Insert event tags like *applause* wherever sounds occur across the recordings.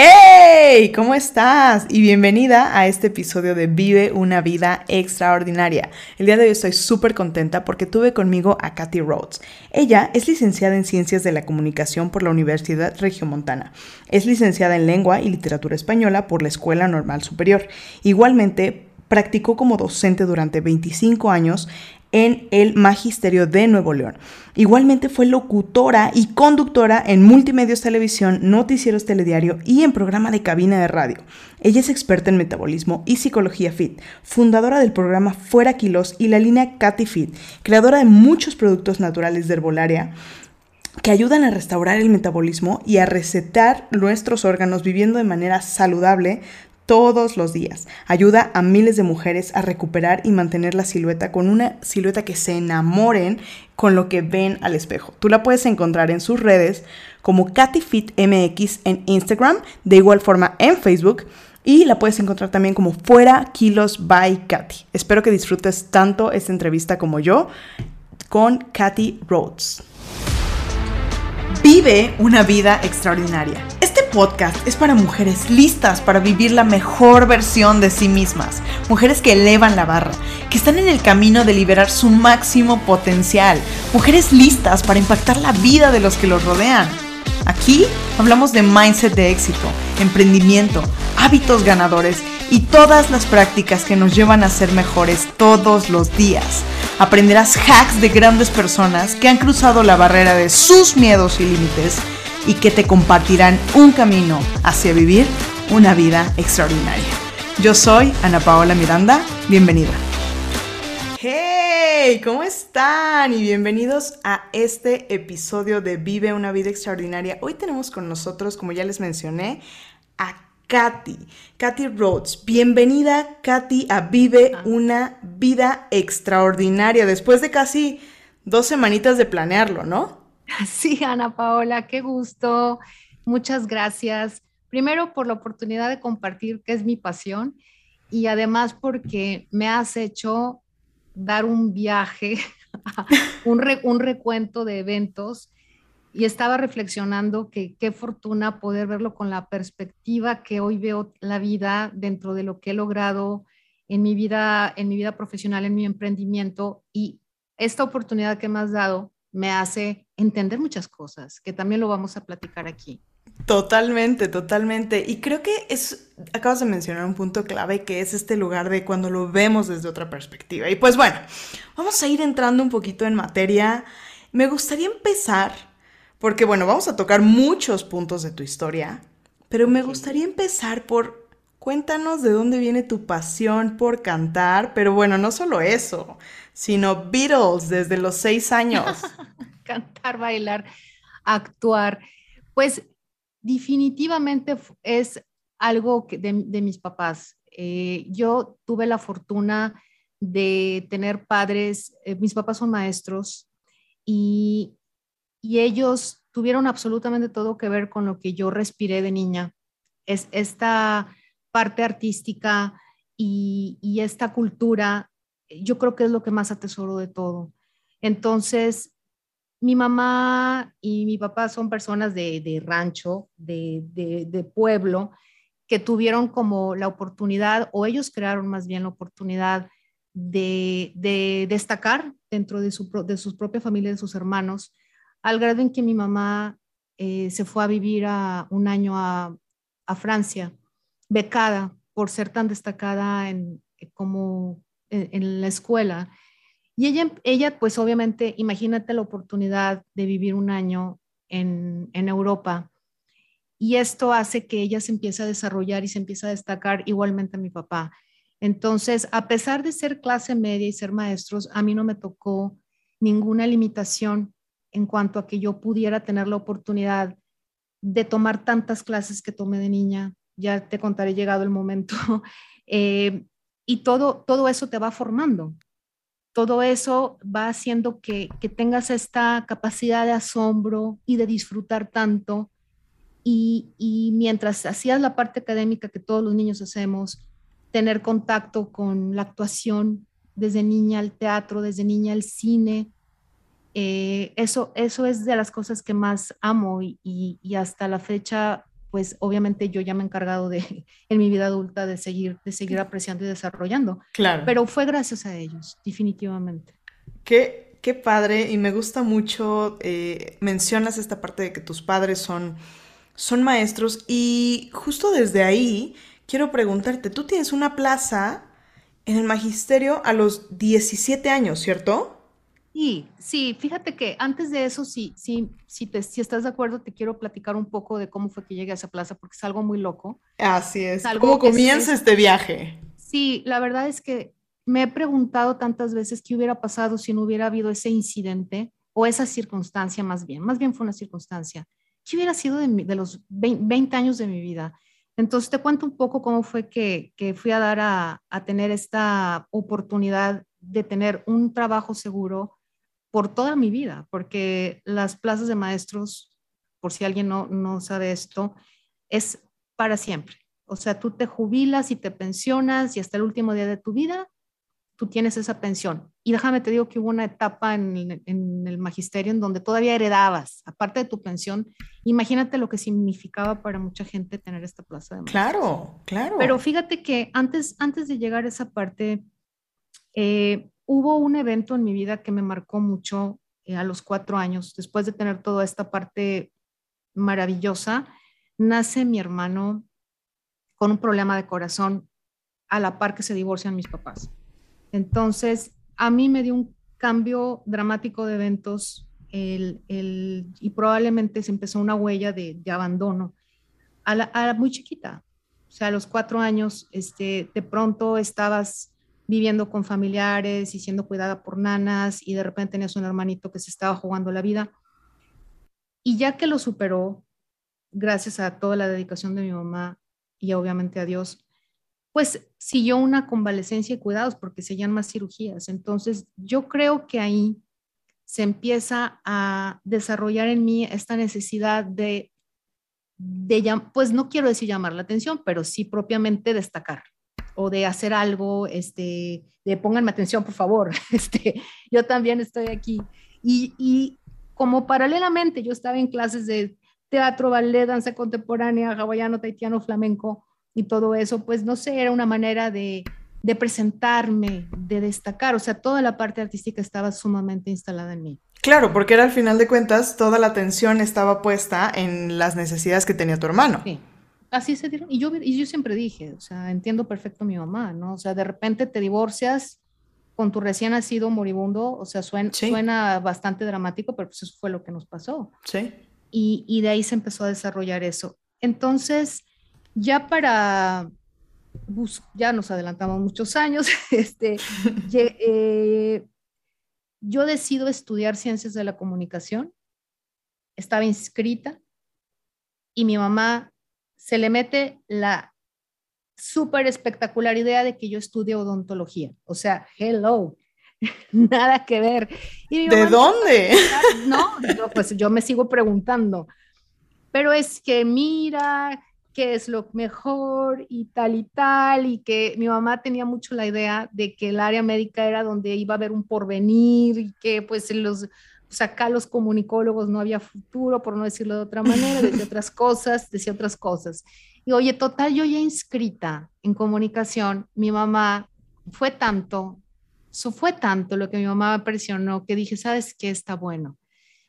¡Hey! ¿Cómo estás? Y bienvenida a este episodio de Vive una vida extraordinaria. El día de hoy estoy súper contenta porque tuve conmigo a Kathy Rhodes. Ella es licenciada en Ciencias de la Comunicación por la Universidad Regiomontana. Es licenciada en Lengua y Literatura Española por la Escuela Normal Superior. Igualmente, practicó como docente durante 25 años en el Magisterio de Nuevo León. Igualmente fue locutora y conductora en multimedios televisión, noticieros telediario y en programa de cabina de radio. Ella es experta en metabolismo y psicología fit, fundadora del programa Fuera Kilos y la línea Katy Fit, creadora de muchos productos naturales de herbolaria que ayudan a restaurar el metabolismo y a recetar nuestros órganos viviendo de manera saludable todos los días. Ayuda a miles de mujeres a recuperar y mantener la silueta con una silueta que se enamoren con lo que ven al espejo. Tú la puedes encontrar en sus redes como KatyFitMX en Instagram, de igual forma en Facebook. Y la puedes encontrar también como Fuera Kilos by Katy. Espero que disfrutes tanto esta entrevista como yo con Katy Rhodes. Vive una vida extraordinaria. Este podcast es para mujeres listas para vivir la mejor versión de sí mismas, mujeres que elevan la barra, que están en el camino de liberar su máximo potencial, mujeres listas para impactar la vida de los que los rodean. Aquí hablamos de mindset de éxito, emprendimiento, hábitos ganadores y todas las prácticas que nos llevan a ser mejores todos los días. Aprenderás hacks de grandes personas que han cruzado la barrera de sus miedos y límites y que te compartirán un camino hacia vivir una vida extraordinaria. Yo soy Ana Paola Miranda, bienvenida. ¡Hey! ¿Cómo están? Y bienvenidos a este episodio de Vive una vida extraordinaria. Hoy tenemos con nosotros, como ya les mencioné, a Katy, Katy Rhodes. Bienvenida, Katy, a Vive ah. una vida extraordinaria, después de casi dos semanitas de planearlo, ¿no? *laughs* Sí, Ana Paola, qué gusto. Muchas gracias. Primero por la oportunidad de compartir, que es mi pasión, y además porque me has hecho dar un viaje, *laughs* un, un recuento de eventos y estaba reflexionando que qué fortuna poder verlo con la perspectiva que hoy veo la vida dentro de lo que he logrado en mi vida, en mi vida profesional, en mi emprendimiento y esta oportunidad que me has dado me hace entender muchas cosas, que también lo vamos a platicar aquí. Totalmente, totalmente. Y creo que es, acabas de mencionar un punto clave que es este lugar de cuando lo vemos desde otra perspectiva. Y pues bueno, vamos a ir entrando un poquito en materia. Me gustaría empezar porque bueno, vamos a tocar muchos puntos de tu historia, pero me gustaría empezar por cuéntanos de dónde viene tu pasión por cantar, pero bueno, no solo eso, sino Beatles desde los seis años. *laughs* cantar, bailar, actuar, pues definitivamente es algo de, mis papás. Eh, yo tuve la fortuna de tener padres, eh, mis papás son maestros y y ellos tuvieron absolutamente todo que ver con lo que yo respiré de niña. Es esta parte artística y, esta cultura, yo creo que es lo que más atesoro de todo. Entonces, mi mamá y mi papá son personas de, rancho, de, pueblo, que tuvieron como la oportunidad, o ellos crearon más bien la oportunidad de, destacar dentro de su, de sus propias familias, de sus hermanos, al grado en que mi mamá eh, se fue a vivir a, un año a, Francia, becada por ser tan destacada en, como en, la escuela. Y ella, ella, pues obviamente, imagínate la oportunidad de vivir un año en, en Europa. Y esto hace que ella se empiece a desarrollar y se empiece a destacar igualmente a mi papá. Entonces, a pesar de ser clase media y ser maestros, a mí no me tocó ninguna limitación en cuanto a que yo pudiera tener la oportunidad de tomar tantas clases que tomé de niña. Ya te contaré llegado el momento. *laughs* Eh, y todo, todo eso te va formando. Todo eso va haciendo que, que tengas esta capacidad de asombro y de disfrutar tanto. Y, y mientras hacías la parte académica que todos los niños hacemos, tener contacto con la actuación desde niña al teatro, desde niña al cine, eh, eso, eso es de las cosas que más amo y, hasta la fecha pues obviamente yo ya me he encargado de, *laughs* en mi vida adulta, de seguir, de seguir apreciando y desarrollando. Claro. Pero fue gracias a ellos, definitivamente. Qué, qué padre y me gusta mucho, eh, mencionas esta parte de que tus padres son, son maestros y justo desde ahí quiero preguntarte, tú tienes una plaza en el magisterio a los 17 años, ¿cierto? Sí, sí, fíjate que antes de eso, sí, sí, sí te, si estás de acuerdo, te quiero platicar un poco de cómo fue que llegué a esa plaza, porque es algo muy loco. Así es. ¿Cómo comienza este viaje? Sí, la verdad es que me he preguntado tantas veces qué hubiera pasado si no hubiera habido ese incidente o esa circunstancia más bien. Más bien fue una circunstancia. ¿Qué hubiera sido de, de los 20, años de mi vida? Entonces te cuento un poco cómo fue que, que fui a dar a, a tener esta oportunidad de tener un trabajo seguro por toda mi vida, porque las plazas de maestros, por si alguien no, no sabe esto, es para siempre. O sea, tú te jubilas y te pensionas y hasta el último día de tu vida, tú tienes esa pensión. Y déjame te digo que hubo una etapa en, en, el magisterio en donde todavía heredabas, aparte de tu pensión, imagínate lo que significaba para mucha gente tener esta plaza de maestros. Claro, claro. Pero fíjate que antes, antes de llegar a esa parte, eh, hubo un evento en mi vida que me marcó mucho eh, a los cuatro años, después de tener toda esta parte maravillosa, nace mi hermano con un problema de corazón a la par que se divorcian mis papás. Entonces, a mí me dio un cambio dramático de eventos y probablemente se empezó una huella de, abandono a la, muy chiquita. O sea, a los cuatro años, este, de pronto estabas viviendo con familiares y siendo cuidada por nanas y de repente tenías un hermanito que se estaba jugando la vida. Y ya que lo superó, gracias a toda la dedicación de mi mamá y obviamente a Dios, pues siguió una convalecencia y cuidados porque seguían más cirugías. Entonces, yo creo que ahí se empieza a desarrollar en mí esta necesidad de, de pues no quiero decir llamar la atención, pero sí propiamente destacar o de hacer algo, este, de pónganme atención, por favor, *laughs* este, yo también estoy aquí. Y, y como paralelamente yo estaba en clases de teatro, ballet, danza contemporánea, hawaiano, taitiano, flamenco y todo eso, pues no sé, era una manera de, de presentarme, de destacar, o sea, toda la parte artística estaba sumamente instalada en mí. Claro, porque era al final de cuentas, toda la atención estaba puesta en las necesidades que tenía tu hermano. Sí así se dieron. Y yo, y yo siempre dije, o sea, entiendo perfecto a mi mamá, ¿no? O sea, de repente te divorcias con tu recién nacido moribundo, o sea, suena, suena bastante dramático, pero pues eso fue lo que nos pasó. Sí. Y, y, de ahí se empezó a desarrollar eso. Entonces, ya para, ya nos adelantamos muchos años, *laughs* este, *laughs* eh, yo decido estudiar ciencias de la comunicación, estaba inscrita y mi mamá se le mete la súper espectacular idea de que yo estudie odontología. O sea, hello, *laughs* nada que ver. ¿De dónde? No, pues yo me sigo preguntando. Pero es que mira, qué es lo mejor y tal y tal, y que mi mamá tenía mucho la idea de que el área médica era donde iba a haber un porvenir y que pues los pues acá los comunicólogos no había futuro, por no decirlo de otra manera, decía *laughs* otras cosas, decía otras cosas. Y oye, total, yo ya inscrita en comunicación, mi mamá fue tanto, eso fue tanto lo que mi mamá me presionó que dije, ¿sabes qué? Está bueno.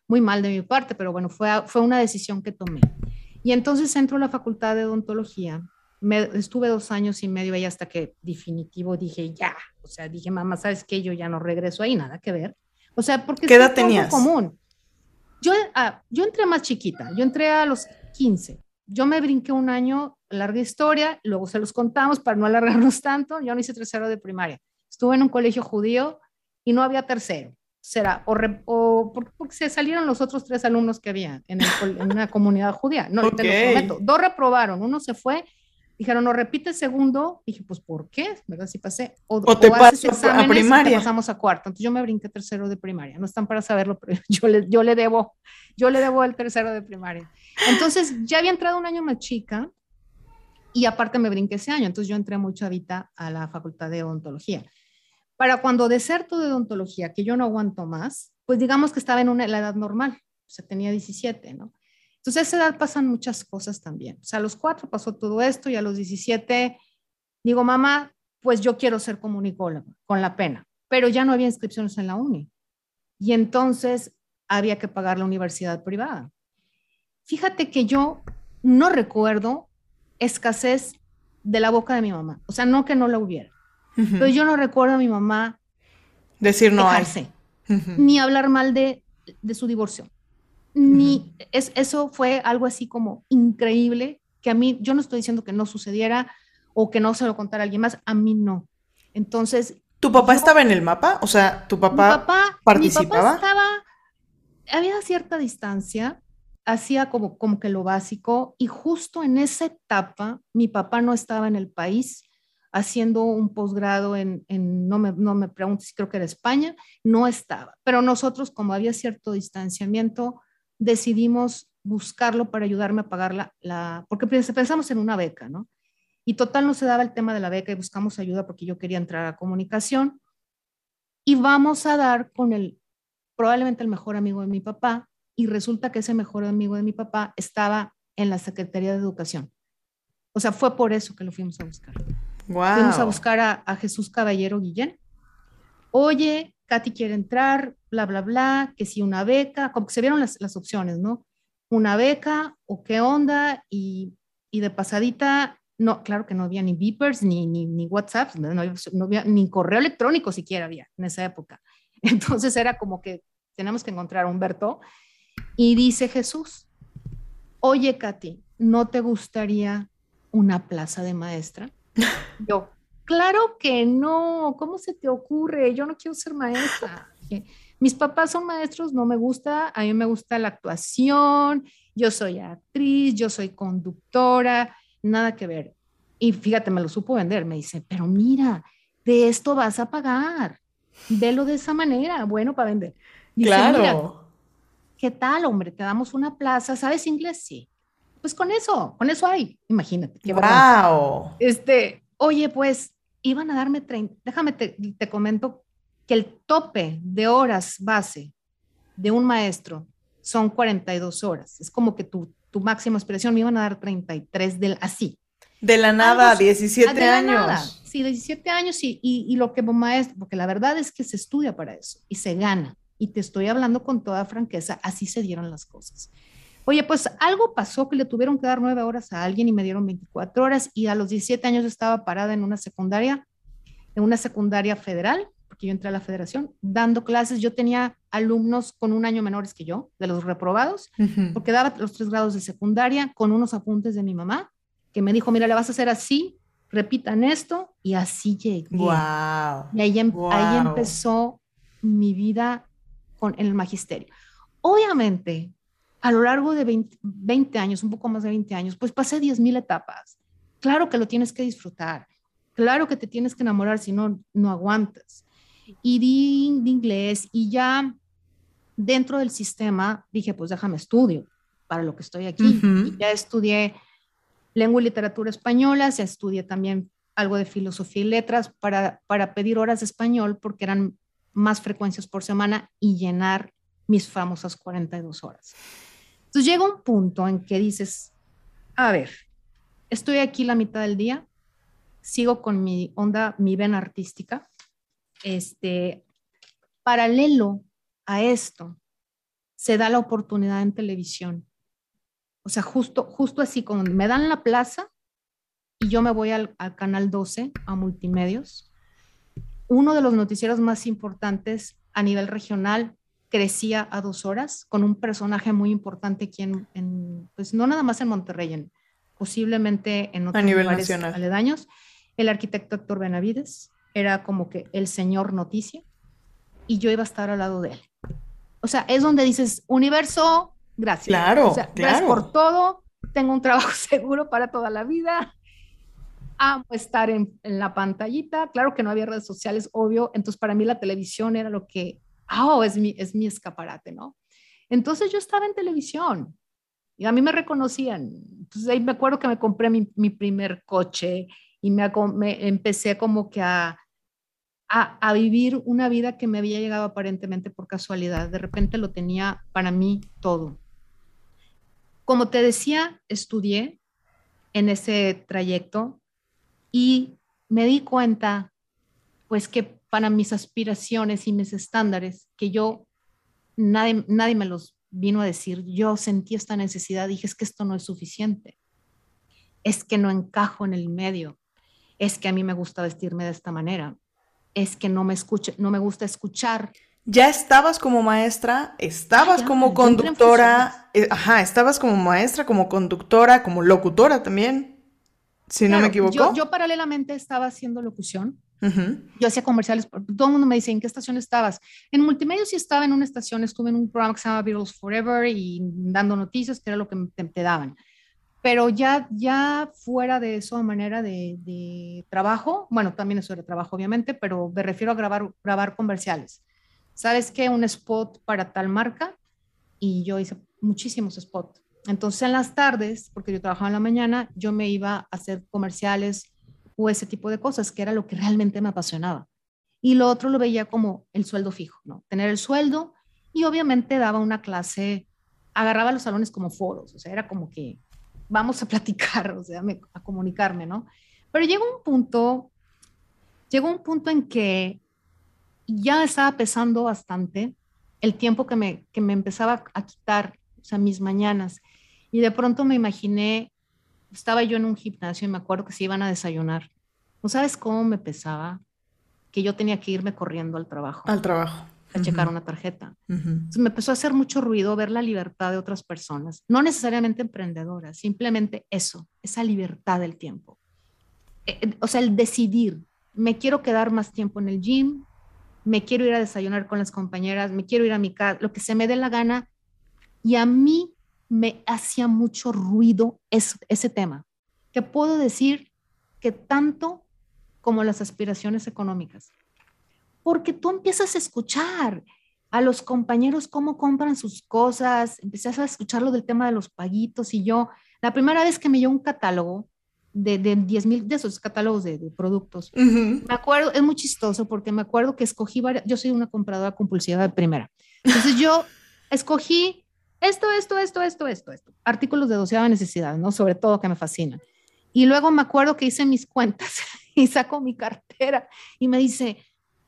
Muy mal de mi parte, pero bueno, fue, fue una decisión que tomé. Y entonces entro a la facultad de odontología. Me, estuve dos años y medio ahí hasta que definitivo dije, ya, o sea, dije, mamá, ¿sabes qué? Yo ya no regreso ahí, nada que ver o sea, porque ¿Qué edad tenías? común. Yo, ah, yo entré más chiquita, yo entré a los 15. Yo me brinqué un año, larga historia, luego se los contamos para no alargarnos *laughs* tanto. Yo no hice tercero de primaria. Estuve en un colegio judío y no había tercero. Será, o, o porque se salieron los otros tres alumnos que había en, una comunidad judía. No, te lo prometo. Dos reprobaron, uno se fue Dijeron, no repite segundo. Dije, pues, ¿por qué? ¿Verdad? Si pasé. O, te paso a primaria. pasamos a cuarto. Entonces yo me brinqué tercero de primaria. No están para saberlo, pero *laughs* yo le, yo le debo, yo le debo el tercero de primaria. Entonces ya había entrado un año más chica y aparte me brinqué ese año. Entonces yo entré muy chavita a la facultad de odontología. Para cuando deserto de odontología, que yo no aguanto más, pues digamos que estaba en una, la edad normal. O sea, tenía 17, ¿no? Entonces, a esa edad pasan muchas cosas también. O sea, a los cuatro pasó todo esto y a los 17 digo, mamá, pues yo quiero ser comunicólogo con la pena, pero ya no había inscripciones en la uni. Y entonces había que pagar la universidad privada. Fíjate que yo no recuerdo escasez de la boca de mi mamá. O sea, no que no la hubiera. Pero yo no recuerdo a mi mamá decir no ni hablar mal de, de su divorcio. Ni es, eso fue algo así como increíble que a mí, yo no estoy diciendo que no sucediera o que no se lo contara a alguien más, a mí no. Entonces. ¿Tu papá estaba en el mapa? O sea, ¿tu papá, participaba? Mi papá estaba, había cierta distancia, hacía como, como que lo básico y justo en esa etapa mi papá no estaba en el país haciendo un posgrado en, en, no, me, no me pregunto si creo que era España, no estaba. Pero nosotros, como había cierto distanciamiento, decidimos buscarlo para ayudarme a pagar la, la, porque pensamos en una beca, ¿no? Y total no se daba el tema de la beca y buscamos ayuda porque yo quería entrar a comunicación. Y vamos a dar con el, probablemente el mejor amigo de mi papá, y resulta que ese mejor amigo de mi papá estaba en la Secretaría de Educación. O sea, fue por eso que lo fuimos a buscar. Wow. Fuimos a buscar a, Jesús Caballero Guillén. Oye, Katy quiere entrar, bla, bla, bla, que si una beca, como que se vieron las, las opciones, ¿no? Una beca o qué onda, y, y de pasadita no, claro que no había ni beepers, ni, ni, ni WhatsApp, no, no, había ni correo electrónico siquiera había en esa época. *laughs* Entonces era como que tenemos que encontrar a Humberto y dice Jesús, oye Katy, ¿no te gustaría una plaza de maestra? *laughs* Yo, claro que no, ¿cómo se te ocurre? Yo no quiero ser maestra. *laughs* Mis papás son maestros, no me gusta, a mí me gusta la actuación, yo soy actriz, yo soy conductora, nada que ver. Y fíjate, me lo supo vender, me dice, pero mira, de esto vas a pagar, velo de esa manera, bueno para vender. claro. ¿Qué tal, hombre? Te damos una plaza, ¿sabes inglés? Sí. Pues con eso, con eso hay, imagínate. Qué wow. Este, oye, pues iban a darme 30, déjame te, te comento que el tope de horas base de un maestro son 42 horas. Es como que tu tu máxima expresión, me iban a dar 33 del así. De la nada, 17 de años. La nada. Sí, 17 años y, y, lo que maestro, porque la verdad es que se estudia para eso y se gana. Y te estoy hablando con toda franqueza, así se dieron las cosas. Oye, pues algo pasó que le tuvieron que dar nueve horas a alguien y me dieron 24 horas y a los 17 años estaba parada en una secundaria, en una secundaria federal que yo entré a la federación, dando clases. Yo tenía alumnos con un año menores que yo, de los reprobados, porque daba los tres grados de secundaria con unos apuntes de mi mamá, que me dijo, mira, le vas a hacer así, repitan esto, y así llegué. Wow. Y ahí, em, ahí empezó mi vida con el magisterio. Obviamente, a lo largo de 20, 20, años, un poco más de 20 años, pues pasé 10.000 etapas. Claro que lo tienes que disfrutar. Claro que te tienes que enamorar, si no, no aguantas y di de inglés y ya dentro del sistema dije, pues déjame estudio para lo que estoy aquí. ya estudié lengua y literatura española, ya estudié también algo de filosofía y letras para, para pedir horas de español porque eran más frecuencias por semana y llenar mis famosas 42 horas. Entonces llega un punto en que dices, a ver, estoy aquí la mitad del día, sigo con mi onda, mi vena artística, este, paralelo a esto, se da la oportunidad en televisión. O sea, justo, justo así, como me dan la plaza y yo me voy al, canal 12, a multimedios, uno de los noticieros más importantes a nivel regional crecía a dos horas con un personaje muy importante aquí en, pues no nada más en Monterrey, posiblemente en otros lugares aledaños, el arquitecto Héctor Benavides, era como que el señor noticia y yo iba a estar al lado de él. O sea, es donde dices, universo, gracias. Claro, Gracias por todo, tengo un trabajo *laughs* seguro para toda la vida, amo estar en, la pantallita, claro que no había redes sociales, obvio, entonces para mí la televisión era lo que, oh, es mi, es mi escaparate, ¿no? Entonces yo estaba en televisión y a mí me reconocían. Entonces ahí me acuerdo que me compré mi, mi primer coche y me, empecé como que a, a, vivir una vida que me había llegado aparentemente por casualidad. De repente lo tenía para mí todo. como te decía, estudié en ese trayecto y me di cuenta, pues que para mis aspiraciones y mis estándares, que yo, nadie, nadie me los vino a decir, yo sentí esta necesidad, dije, es que esto no es suficiente, es que no encajo en el medio, es que a mí me gusta vestirme de esta manera, es que no me, escuche, no me gusta escuchar. Ya estabas como maestra, estabas como conductora, eh, ajá, estabas como maestra, como conductora, como locutora también, si no me equivoco. Yo, yo, paralelamente estaba haciendo locución, yo hacía comerciales, todo el mundo me dice, ¿en qué estación estabas? En multimedia sí estaba en una estación, estuve en un programa que se llama Beatles Forever y dando noticias, que era lo que te, daban. Pero ya, ya fuera de eso, manera de, de, trabajo, bueno, también eso era trabajo, obviamente, pero me refiero a grabar, grabar comerciales. ¿Sabes qué? Un spot para tal marca y yo hice muchísimos spots. Entonces en las tardes, porque yo trabajaba en la mañana, yo me iba a hacer comerciales o ese tipo de cosas, que era lo que realmente me apasionaba. Y lo otro lo veía como el sueldo fijo, ¿no? Tener el sueldo y obviamente daba una clase, agarraba los salones como foros, o sea, era como que vamos a platicar, *laughs* o sea, a comunicarme, ¿no? Pero llegó un punto, llegó un punto en que ya estaba pesando bastante el tiempo que me, que me empezaba a quitar, o sea, mis mañanas. Y de pronto me imaginé estaba yo en un gimnasio y me acuerdo que se iban a desayunar. ¿No sabes cómo me pesaba? Que yo tenía que irme corriendo al trabajo. Al trabajo. A checar una tarjeta. Entonces me empezó a hacer mucho ruido ver la libertad de otras personas, no necesariamente emprendedoras, simplemente eso, esa libertad del tiempo. Eh, eh, o sea, el decidir, me quiero quedar más tiempo en el gym, me quiero ir a desayunar con las compañeras, me quiero ir a mi casa, lo que se me dé la gana. Y a mí me hacía mucho ruido ese tema. Te puedo decir que tanto como las aspiraciones económicas, porque tú empiezas a escuchar a los compañeros cómo compran sus cosas, empiezas a escuchar lo del tema de los paguitos y yo, la primera vez que me dio un catálogo de, de 10 mil, de esos catálogos de, productos, me acuerdo, es muy chistoso porque me acuerdo que escogí varias, yo soy una compradora compulsiva de primera, entonces yo escogí esto, esto, esto, esto, esto, esto. Artículos de doceava necesidad, ¿no? Sobre todo que me fascinan. Y luego me acuerdo que hice mis cuentas *laughs* y saco mi cartera y me dice,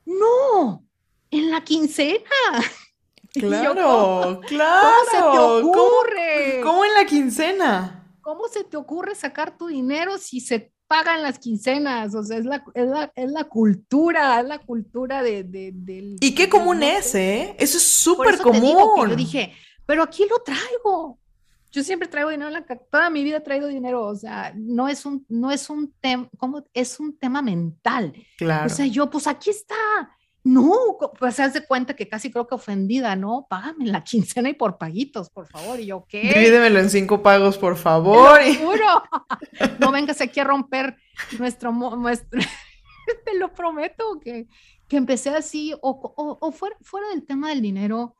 no, en la quincena. *laughs* Claro, claro. ¿Cómo se te ocurre? ¿Cómo, en la quincena? ¿Cómo se te ocurre sacar tu dinero si se pagan las quincenas? O sea, es la, es la, es la cultura, es la cultura de, de, del... Y qué común es, ¿eh? Eso es súper común. yo dije, pero aquí lo traigo. Yo siempre traigo dinero en la toda mi vida he traído dinero, o sea, no es un no es un tema, como es un tema mental. Claro. O sea, yo pues aquí está. No, pues se hace cuenta que casi creo que ofendida, ¿no? Págame la quincena y por paguitos, por favor. Y yo, ¿qué? Divídemelo en cinco pagos, por favor. Te juro. no vengas aquí a romper nuestro, nuestro *laughs* te lo prometo, que, que empecé así, o, o, o fuera, fuera del tema del dinero,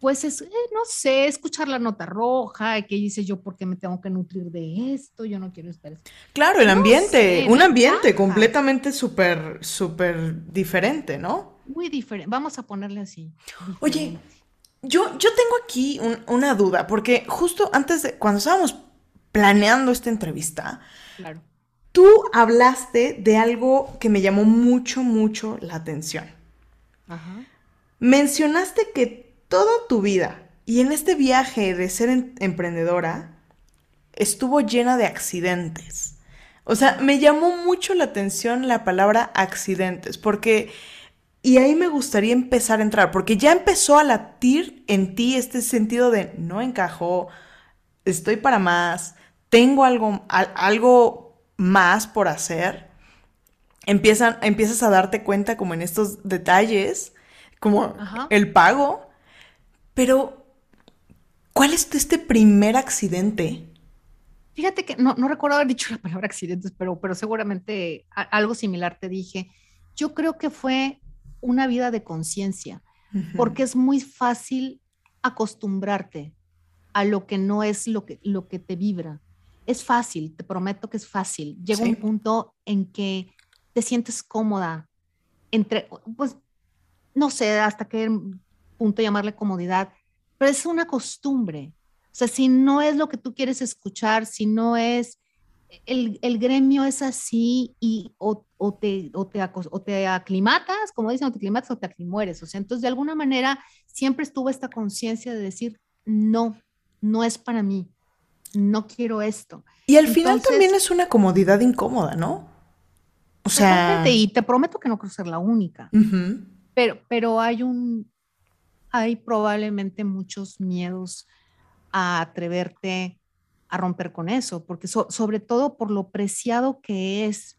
pues es, eh, no sé, escuchar la nota roja, que dice yo, ¿por qué me tengo que nutrir de esto? Yo no quiero estar. Claro, el ambiente, un ambiente completamente súper, súper diferente, ¿no? Muy diferente, vamos a ponerle así. Oye, yo, yo tengo aquí una duda, porque justo antes de, cuando estábamos planeando esta entrevista, claro. tú hablaste de algo que me llamó mucho, mucho la atención. Ajá. Mencionaste que toda tu vida y en este viaje de ser emprendedora estuvo llena de accidentes. O sea, me llamó mucho la atención la palabra accidentes, porque, y ahí me gustaría empezar a entrar, porque ya empezó a latir en ti este sentido de no encajo, estoy para más, tengo algo, algo más por hacer. Empiezan, empiezas a darte cuenta como en estos detalles, como el pago, pero, ¿cuál es este primer accidente? Fíjate que no, recuerdo haber dicho la palabra accidentes, pero, pero seguramente algo similar te dije. Yo creo que fue una vida de conciencia, porque es muy fácil acostumbrarte a lo que no es lo que, lo que te vibra. Es fácil, te prometo que es fácil. Llega un punto en que te sientes cómoda entre, pues, no sé, hasta qué punto llamarle comodidad, pero es una costumbre. O sea, si no es lo que tú quieres escuchar, si no es, el, el gremio es así y o, o, te, o, te, o te aclimatas, como dicen, o te aclimatas o te aclimueres. O sea, entonces de alguna manera siempre estuvo esta conciencia de decir, no, no es para mí, no quiero esto. Y al final también es una comodidad incómoda, ¿no? O sea... Y te prometo que no quiero ser la única, pero, pero hay un, hay probablemente muchos miedos a atreverte a romper con eso, porque sobre todo por lo preciado que es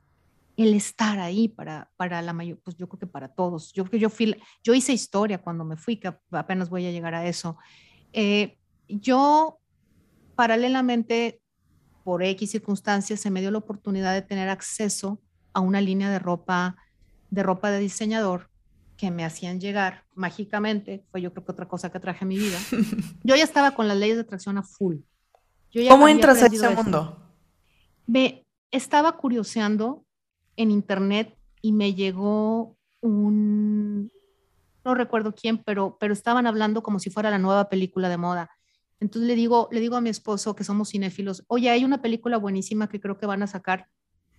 el estar ahí para, para la mayor, pues yo creo que para todos. Yo yo fui, yo hice historia cuando me fui, que apenas voy a llegar a eso. Eh, yo, paralelamente, por X circunstancias, se me dio la oportunidad de tener acceso a una línea de ropa, de ropa de diseñador que me hacían llegar mágicamente, fue yo creo que otra cosa que traje a mi vida. Yo ya estaba con las leyes de atracción a full. ¿Cómo entras a ese mundo? Me estaba curioseando en internet y me llegó un, no recuerdo quién, pero, pero estaban hablando como si fuera la nueva película de moda. Entonces le digo, le digo a mi esposo que somos cinéfilos, oye, hay una película buenísima que creo que van a sacar,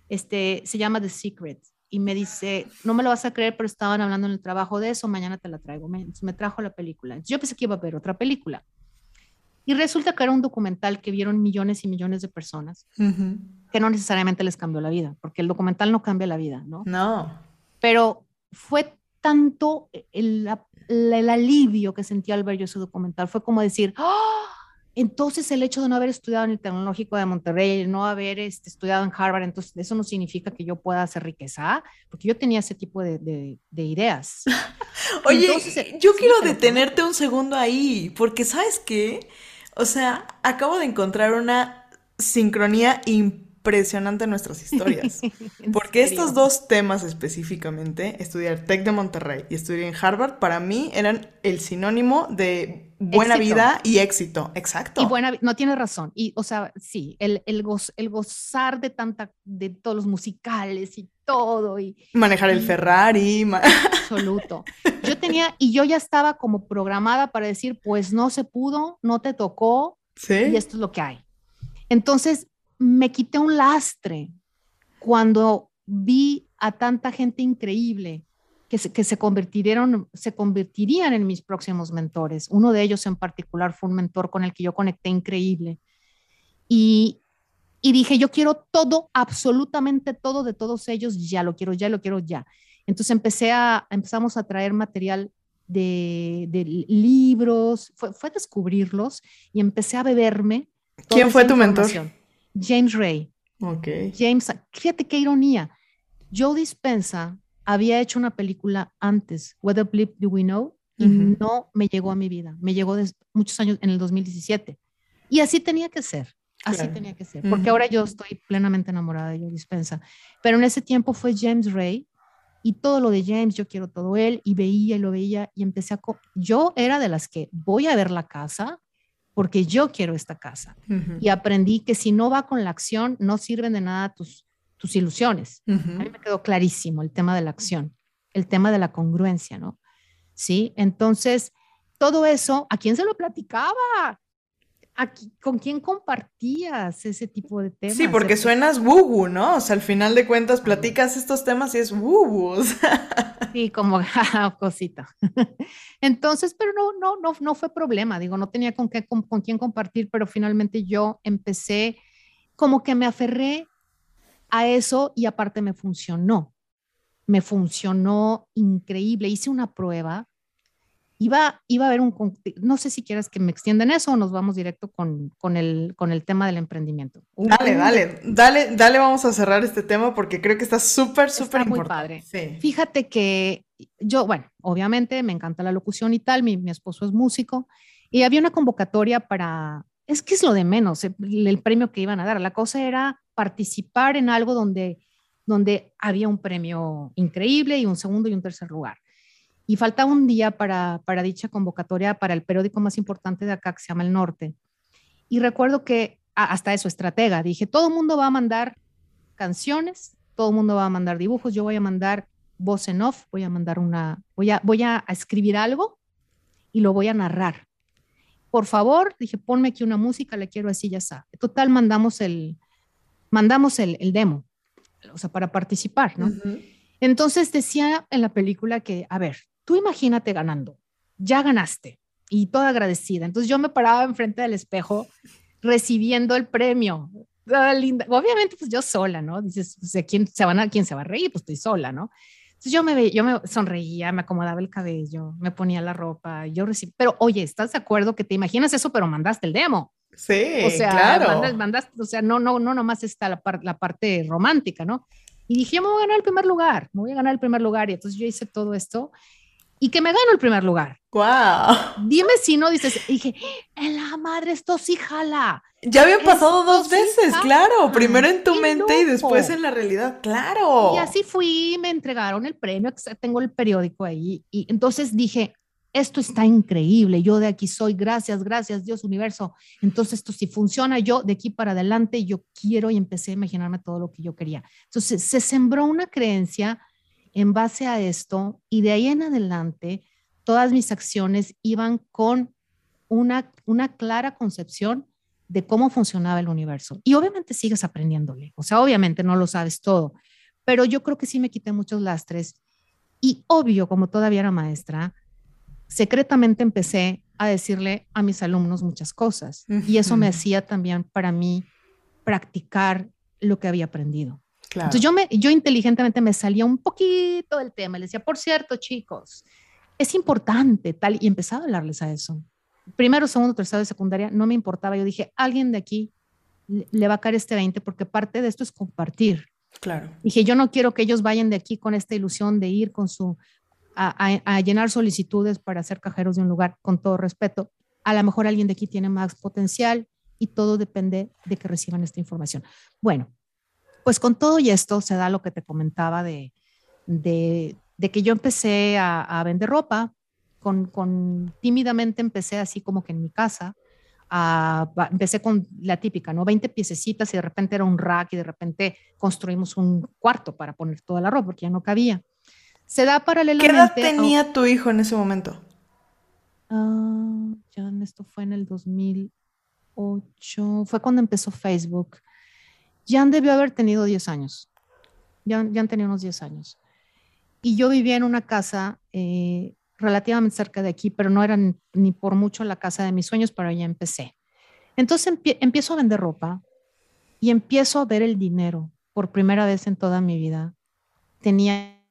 este, se llama The Secret. Y me dice, no me lo vas a creer, pero estaban hablando en el trabajo de eso, mañana te la traigo. Me, me trajo la película. Entonces yo pensé que iba a ver otra película. Y resulta que era un documental que vieron millones y millones de personas, que no necesariamente les cambió la vida, porque el documental no cambia la vida, ¿no? No. Pero fue tanto el, el, alivio que sentí al ver yo ese documental, fue como decir, ¡Oh! Entonces el hecho de no haber estudiado en el Tecnológico de Monterrey, no haber este, estudiado en Harvard, entonces eso no significa que yo pueda hacer riqueza, porque yo tenía ese tipo de, de, ideas. *laughs* Oye, yo quiero detenerte un segundo ahí, porque sabes qué, o sea, acabo de encontrar una sincronía impresionante nuestras historias. *laughs* porque estos dos temas específicamente, estudiar Tech de Monterrey y estudiar en Harvard, para mí eran el sinónimo de buena vida y éxito. Exacto. Y buena, no tiene razón. Y, o sea, sí, el, el, el gozar de tanta, de todos los musicales y todo. Y, Manejar el Ferrari. Absoluto. Yo tenía, y yo ya estaba como programada para decir, pues no se pudo, no te tocó, *laughs* ¿Sí? y esto es lo que hay. Entonces, me quité un lastre cuando vi a tanta gente increíble que se, que se, convirtieron, se convertirían en mis próximos mentores. Uno de ellos en particular fue un mentor con el que yo conecté increíble. Y, y dije, yo quiero todo, absolutamente todo de todos ellos, ya lo quiero, ya lo quiero, ya. Entonces empecé a, empezamos a traer material de, de libros, fue, fue, descubrirlos y empecé a beberme. ¿Quién fue tu mentor? James Ray. Ok. James, fíjate qué ironía. Joe Dispensa había hecho una película antes, Whether Blip Do We Know, y no me llegó a mi vida. Me llegó de muchos años en el 2017. Y así tenía que ser. Así tenía que ser. Porque ahora yo estoy plenamente enamorada de Joe Dispensa. Pero en ese tiempo fue James Ray y todo lo de James, yo quiero todo él, y veía y lo veía y empecé a... Yo era de las que voy a ver la casa porque yo quiero esta casa. Y aprendí que si no va con la acción, no sirven de nada tus, tus ilusiones. A mí me quedó clarísimo el tema de la acción, el tema de la congruencia, ¿no? Sí, entonces, todo eso, ¿a quién se lo platicaba? ¿Con quién compartías ese tipo de temas? Sí, porque suenas wubu, ¿no? O sea, al final de cuentas platicas estos temas y es wubu. Sí, como *laughs* cosita. *laughs* Entonces, pero no, no, no, no fue problema. Digo, no tenía con, qué, con, con quién compartir, pero finalmente yo empecé, como que me aferré a eso y aparte me funcionó. Me funcionó increíble. Hice una prueba Iba, iba a haber un, no sé si quieres que me extiendan eso o nos vamos directo con, con, el, con el tema del emprendimiento. Dale, dale, dale, dale, vamos a cerrar este tema porque creo que está súper, súper importante. Muy padre. Fíjate que yo, bueno, obviamente me encanta la locución y tal, mi, mi esposo es músico y había una convocatoria para, es que es lo de menos, el, el premio que iban a dar. La cosa era participar en algo donde, donde había un premio increíble y un segundo y un tercer lugar y falta un día para, para dicha convocatoria para el periódico más importante de acá, que se llama El Norte. Y recuerdo que hasta eso, estratega, dije, todo el mundo va a mandar canciones, todo el mundo va a mandar dibujos, yo voy a mandar voz en off, voy a mandar una, voy a, voy a escribir algo y lo voy a narrar. por favor, dije, ponme aquí una música, le quiero así, ya está. Total, mandamos el, mandamos el, el demo, o sea, para participar, ¿no? Entonces decía en la película que, a ver, tú imagínate ganando, ya ganaste y toda agradecida. Entonces yo me paraba enfrente del espejo recibiendo el premio. Linda. Obviamente, pues yo sola, ¿no? Dices, pues, ¿quién se, van a, ¿quién se va a reír? Pues estoy sola, ¿no? Entonces yo me, yo me sonreía, me acomodaba el cabello, me ponía la ropa, yo recibí, pero oye, ¿estás de acuerdo que te imaginas eso, pero mandaste el demo? Sí, o sea, claro. Mandaste, o sea, no, no, no, nomás está la, la parte romántica, ¿no? Y dije, yo me voy a ganar el primer lugar, me voy a ganar el primer lugar. Y entonces yo hice todo esto y que me gano el primer lugar. ¡Wow! Dime si no dices, dije, en la madre, esto sí jala. Ya había pasado dos veces, claro. Primero en tu mente y después en la realidad, claro. Y así fui, me entregaron el premio, tengo el periódico ahí. Y entonces dije, esto está increíble, yo de aquí soy, gracias, gracias Dios universo. Entonces esto si funciona, yo de aquí para adelante, yo quiero y empecé a imaginarme todo lo que yo quería. Entonces se sembró una creencia en base a esto y de ahí en adelante todas mis acciones iban con una, una clara concepción de cómo funcionaba el universo. Y obviamente sigues aprendiéndole, o sea, obviamente no lo sabes todo, pero yo creo que sí me quité muchos lastres y obvio, como todavía era maestra, secretamente empecé a decirle a mis alumnos muchas cosas y eso me hacía también para mí practicar lo que había aprendido. Entonces yo, me, yo inteligentemente me salía un poquito del tema, le decía, por cierto, chicos, es importante tal, y empezaba a hablarles a eso. Primero, segundo, tercero de secundaria, no me importaba, yo dije, alguien de aquí le va a caer este 20 porque parte de esto es compartir. Claro. Dije, yo no quiero que ellos vayan de aquí con esta ilusión de ir con su a, llenar solicitudes para ser cajeros de un lugar, con todo respeto. A lo mejor alguien de aquí tiene más potencial y todo depende de que reciban esta información. Bueno, pues con todo y esto se da lo que te comentaba de, de, que yo empecé a, vender ropa, con, con, tímidamente empecé así como que en mi casa, a, empecé con la típica, ¿no? 20 piececitas y de repente era un rack y de repente construimos un cuarto para poner toda la ropa porque ya no cabía. Se da paralelamente. ¿Qué edad tenía tu hijo en ese momento? Uh, ya esto fue en el 2008, fue cuando empezó Facebook. Jan debió haber tenido 10 años. Jan, Jan tenía unos 10 años. Y yo vivía en una casa eh, relativamente cerca de aquí, pero no era ni, por mucho la casa de mis sueños, pero ya empecé. Entonces empiezo a vender ropa y empiezo a ver el dinero por primera vez en toda mi vida. Tenía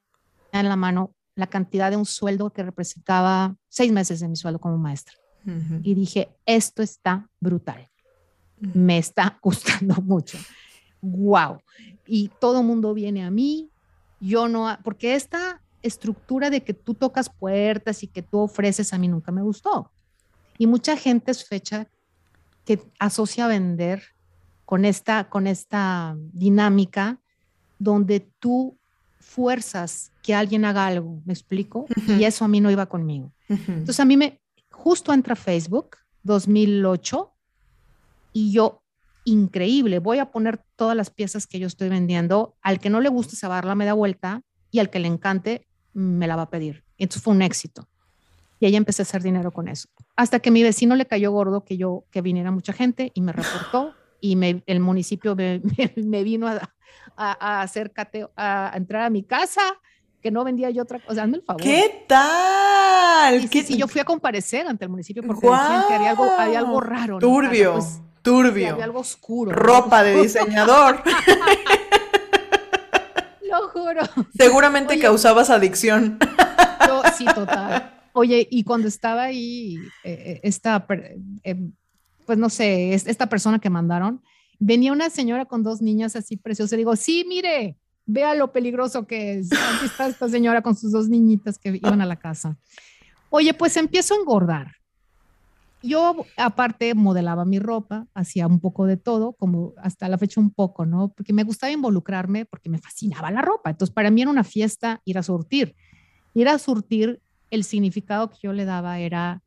en la mano la cantidad de un sueldo que representaba seis meses de mi sueldo como maestra. Y dije, esto está brutal. Me está *laughs* gustando mucho. Wow. Y todo el mundo viene a mí. Yo no, porque esta estructura de que tú tocas puertas y que tú ofreces a mí nunca me gustó. Y mucha gente es fecha que asocia vender con esta, con esta dinámica donde tú fuerzas que alguien haga algo, ¿me explico? Y eso a mí no iba conmigo. Entonces a mí me, justo entra Facebook, 2008, y yo, increíble, voy a poner todas las piezas que yo estoy vendiendo, al que no le guste saberla me da vuelta y al que le encante me la va a pedir. Entonces fue un éxito. Y ahí empecé a hacer dinero con eso. Hasta que mi vecino le cayó gordo que yo, que viniera mucha gente y me reportó y me, el municipio me, *laughs* me, vino a, a, hacer cateo, a entrar a mi casa, que no vendía yo otra cosa. Hazme el favor. ¿Qué tal? Sí, sí, yo fui a comparecer ante el municipio porque decían que había algo, había algo raro. Turbio, pues, turbio. Había algo oscuro. Ropa de *laughs* diseñador. Lo juro. Seguramente causabas adicción. Yo, sí, total. Oye, y cuando estaba ahí, eh, eh, esta, eh, pues no sé, esta persona que mandaron, venía una señora con dos niñas así preciosas. digo, sí, mire, vea lo peligroso que es. Aquí está esta señora con sus dos niñitas que iban a la casa. Oye, pues empiezo a engordar. Yo aparte modelaba mi ropa, hacía un poco de todo, como hasta la fecha un poco, ¿no? Porque me gustaba involucrarme, porque me fascinaba la ropa. Entonces, para mí era una fiesta ir a surtir. Ir a surtir, el significado que yo le daba era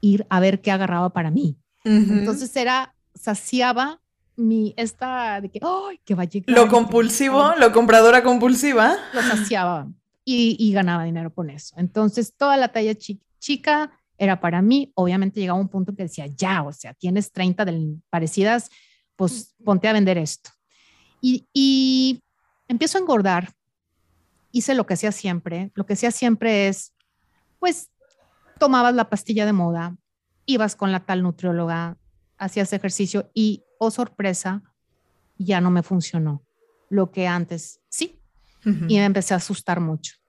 ir a ver qué agarraba para mí. Entonces era, saciaba mi, esta de que, ¡ay, que va a llegar! Lo compulsivo, lo compradora compulsiva. Lo saciaba y, y, ganaba dinero con eso. Entonces, toda la talla chica, era para mí. Obviamente llegaba un punto que decía, ya, o sea, tienes 30 parecidas, pues ponte a vender esto. Y, y empiezo a engordar. Hice lo que hacía siempre. Lo que hacía siempre es, pues, tomabas la pastilla de moda, ibas con la tal nutrióloga, hacías ejercicio y, oh sorpresa, ya no me funcionó. Lo que antes sí. Y me empecé a asustar mucho.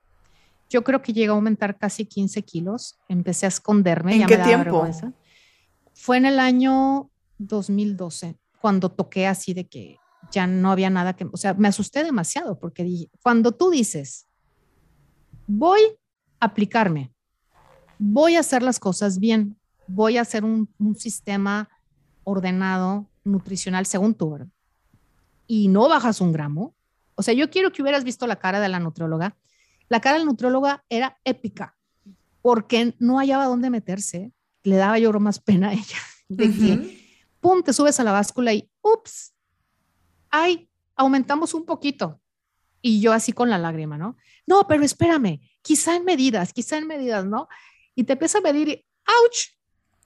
Yo creo que llegué a aumentar casi 15 kilos. Empecé a esconderme. ¿En qué tiempo? Fue en el año 2012, cuando toqué así de que ya no había nada que, o sea, me asusté demasiado porque dije, cuando tú dices, voy a aplicarme, voy a hacer las cosas bien, voy a hacer un, un sistema ordenado, nutricional, según tú, ¿verdad? Y no bajas un gramo. O sea, yo quiero que hubieras visto la cara de la nutrióloga la cara del nutrióloga era épica porque no hallaba dónde meterse. Le daba yo más pena a ella de que, pum, te subes a la báscula y, ups, ay, aumentamos un poquito. Y yo así con la lágrima, ¿no? No, pero espérame, quizá en medidas, quizá en medidas, ¿no? Y te empieza a medir y, ouch,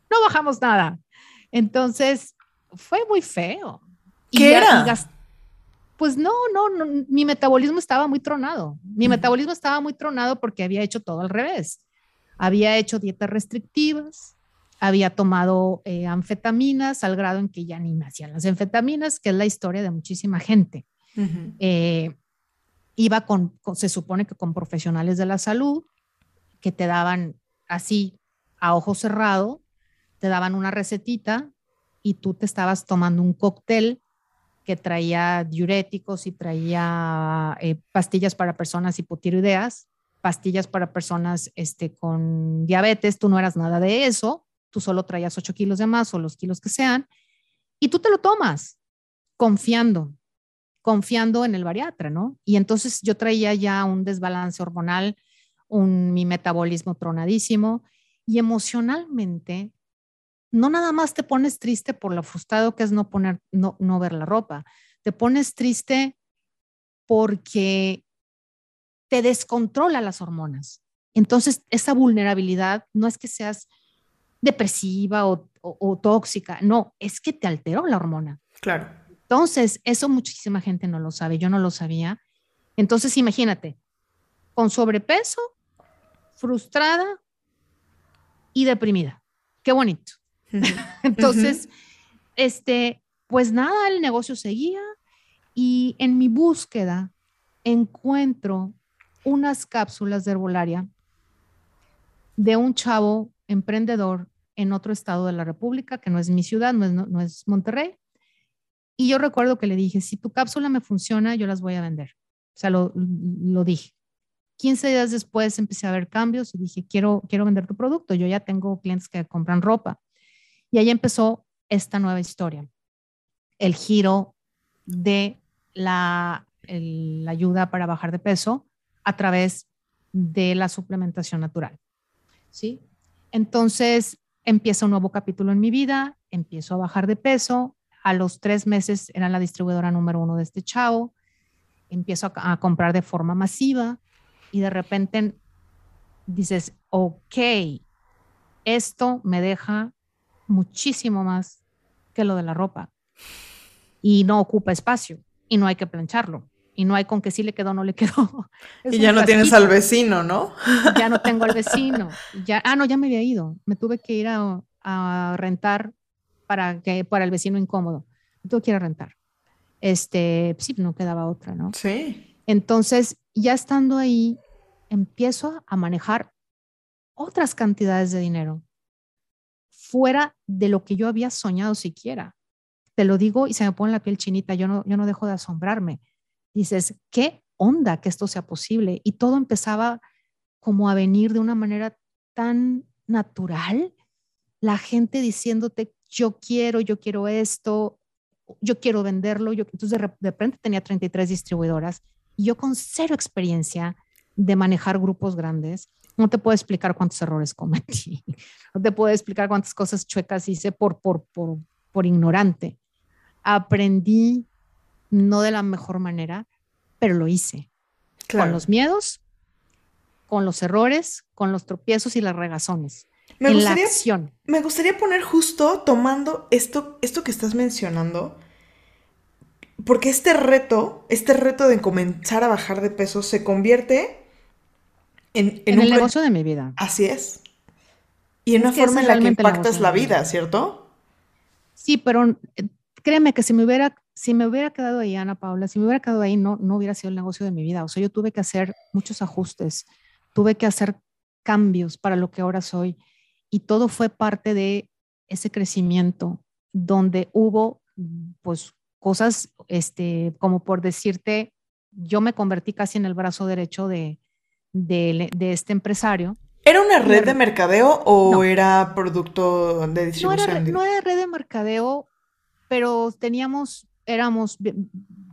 no bajamos nada. Entonces, fue muy feo. ¿Qué era? Pues no, no, mi metabolismo estaba muy tronado. Mi metabolismo estaba muy tronado porque había hecho todo al revés. Había hecho dietas restrictivas, había tomado eh, anfetaminas al grado en que ya ni me hacían las anfetaminas, que es la historia de muchísima gente. Eh, iba con, se supone que con profesionales de la salud que te daban así a ojo cerrado, te daban una recetita y tú te estabas tomando un cóctel que traía diuréticos y traía eh, pastillas para personas hipotiroideas, pastillas para personas este, con diabetes, tú no eras nada de eso, tú solo traías 8 kilos de más o los kilos que sean, y tú te lo tomas confiando, confiando en el bariatra, ¿no? Y entonces yo traía ya un desbalance hormonal, un, mi metabolismo tronadísimo y emocionalmente no nada más te pones triste por lo frustrado que es no, poner, no, no ver la ropa, te pones triste porque te descontrola las hormonas. Entonces, esa vulnerabilidad no es que seas depresiva o, o, tóxica, no, es que te alteró la hormona. Claro. Entonces, eso muchísima gente no lo sabe, yo no lo sabía. Entonces, imagínate, con sobrepeso, frustrada y deprimida. Qué bonito. *laughs* Entonces, este, pues nada, el negocio seguía y en mi búsqueda encuentro unas cápsulas de herbolaria de un chavo emprendedor en otro estado de la República, que no es mi ciudad, no es, no, es Monterrey. Y yo recuerdo que le dije, si tu cápsula me funciona, yo las voy a vender. O sea, lo, lo dije. 15 días después empecé a ver cambios y dije, quiero, quiero vender tu producto. Yo ya tengo clientes que compran ropa. Y ahí empezó esta nueva historia, el giro de la, ayuda para bajar de peso a través de la suplementación natural. ¿Sí? Entonces empieza un nuevo capítulo en mi vida, empiezo a bajar de peso, a los tres meses era la distribuidora número uno de este chavo, empiezo a, a comprar de forma masiva y de repente dices, ok, esto me deja muchísimo más que lo de la ropa. Y no ocupa espacio y no hay que plancharlo. Y no hay con que sí le quedó o no le quedó. *laughs* y ya no tienes al vecino, ¿no? *laughs* ya no tengo al vecino. Ya, ah, no, ya me había ido. Me tuve que ir a, rentar para, que, para el vecino incómodo. Me tuve que ir a rentar. Este, sí, no quedaba otra, ¿no? Sí. Entonces, ya estando ahí, empiezo a manejar otras cantidades de dinero fuera de lo que yo había soñado siquiera. Te lo digo y se me pone la piel chinita, yo no, yo no dejo de asombrarme. Dices, ¿qué onda que esto sea posible? Y todo empezaba como a venir de una manera tan natural. La gente diciéndote, yo quiero, yo quiero esto, yo quiero venderlo. Yo, entonces de, repente tenía 33 distribuidoras y yo con cero experiencia de manejar grupos grandes, no te puedo explicar cuántos errores cometí, *laughs* no te puedo explicar cuántas cosas chuecas hice por, por, por, por ignorante. Aprendí no de la mejor manera, pero lo hice. Con los miedos, con los errores, con los tropiezos y las regazones. me gustaría, Me gustaría poner justo tomando esto, esto que estás mencionando, porque este reto, este reto de comenzar a bajar de peso se convierte en, en, el negocio de mi vida. Así es. Y en una forma en la que impactas la vida, ¿cierto? Sí, pero eh, créeme que si me hubiera, si me hubiera quedado ahí, Ana Paula, si me hubiera quedado ahí, no, no hubiera sido el negocio de mi vida. O sea, yo tuve que hacer muchos ajustes, tuve que hacer cambios para lo que ahora soy y todo fue parte de ese crecimiento donde hubo pues cosas este como por decirte yo me convertí casi en el brazo derecho de, de, este empresario. ¿Era una red de mercadeo o era producto de distribución? No era, no era red de mercadeo, pero teníamos, éramos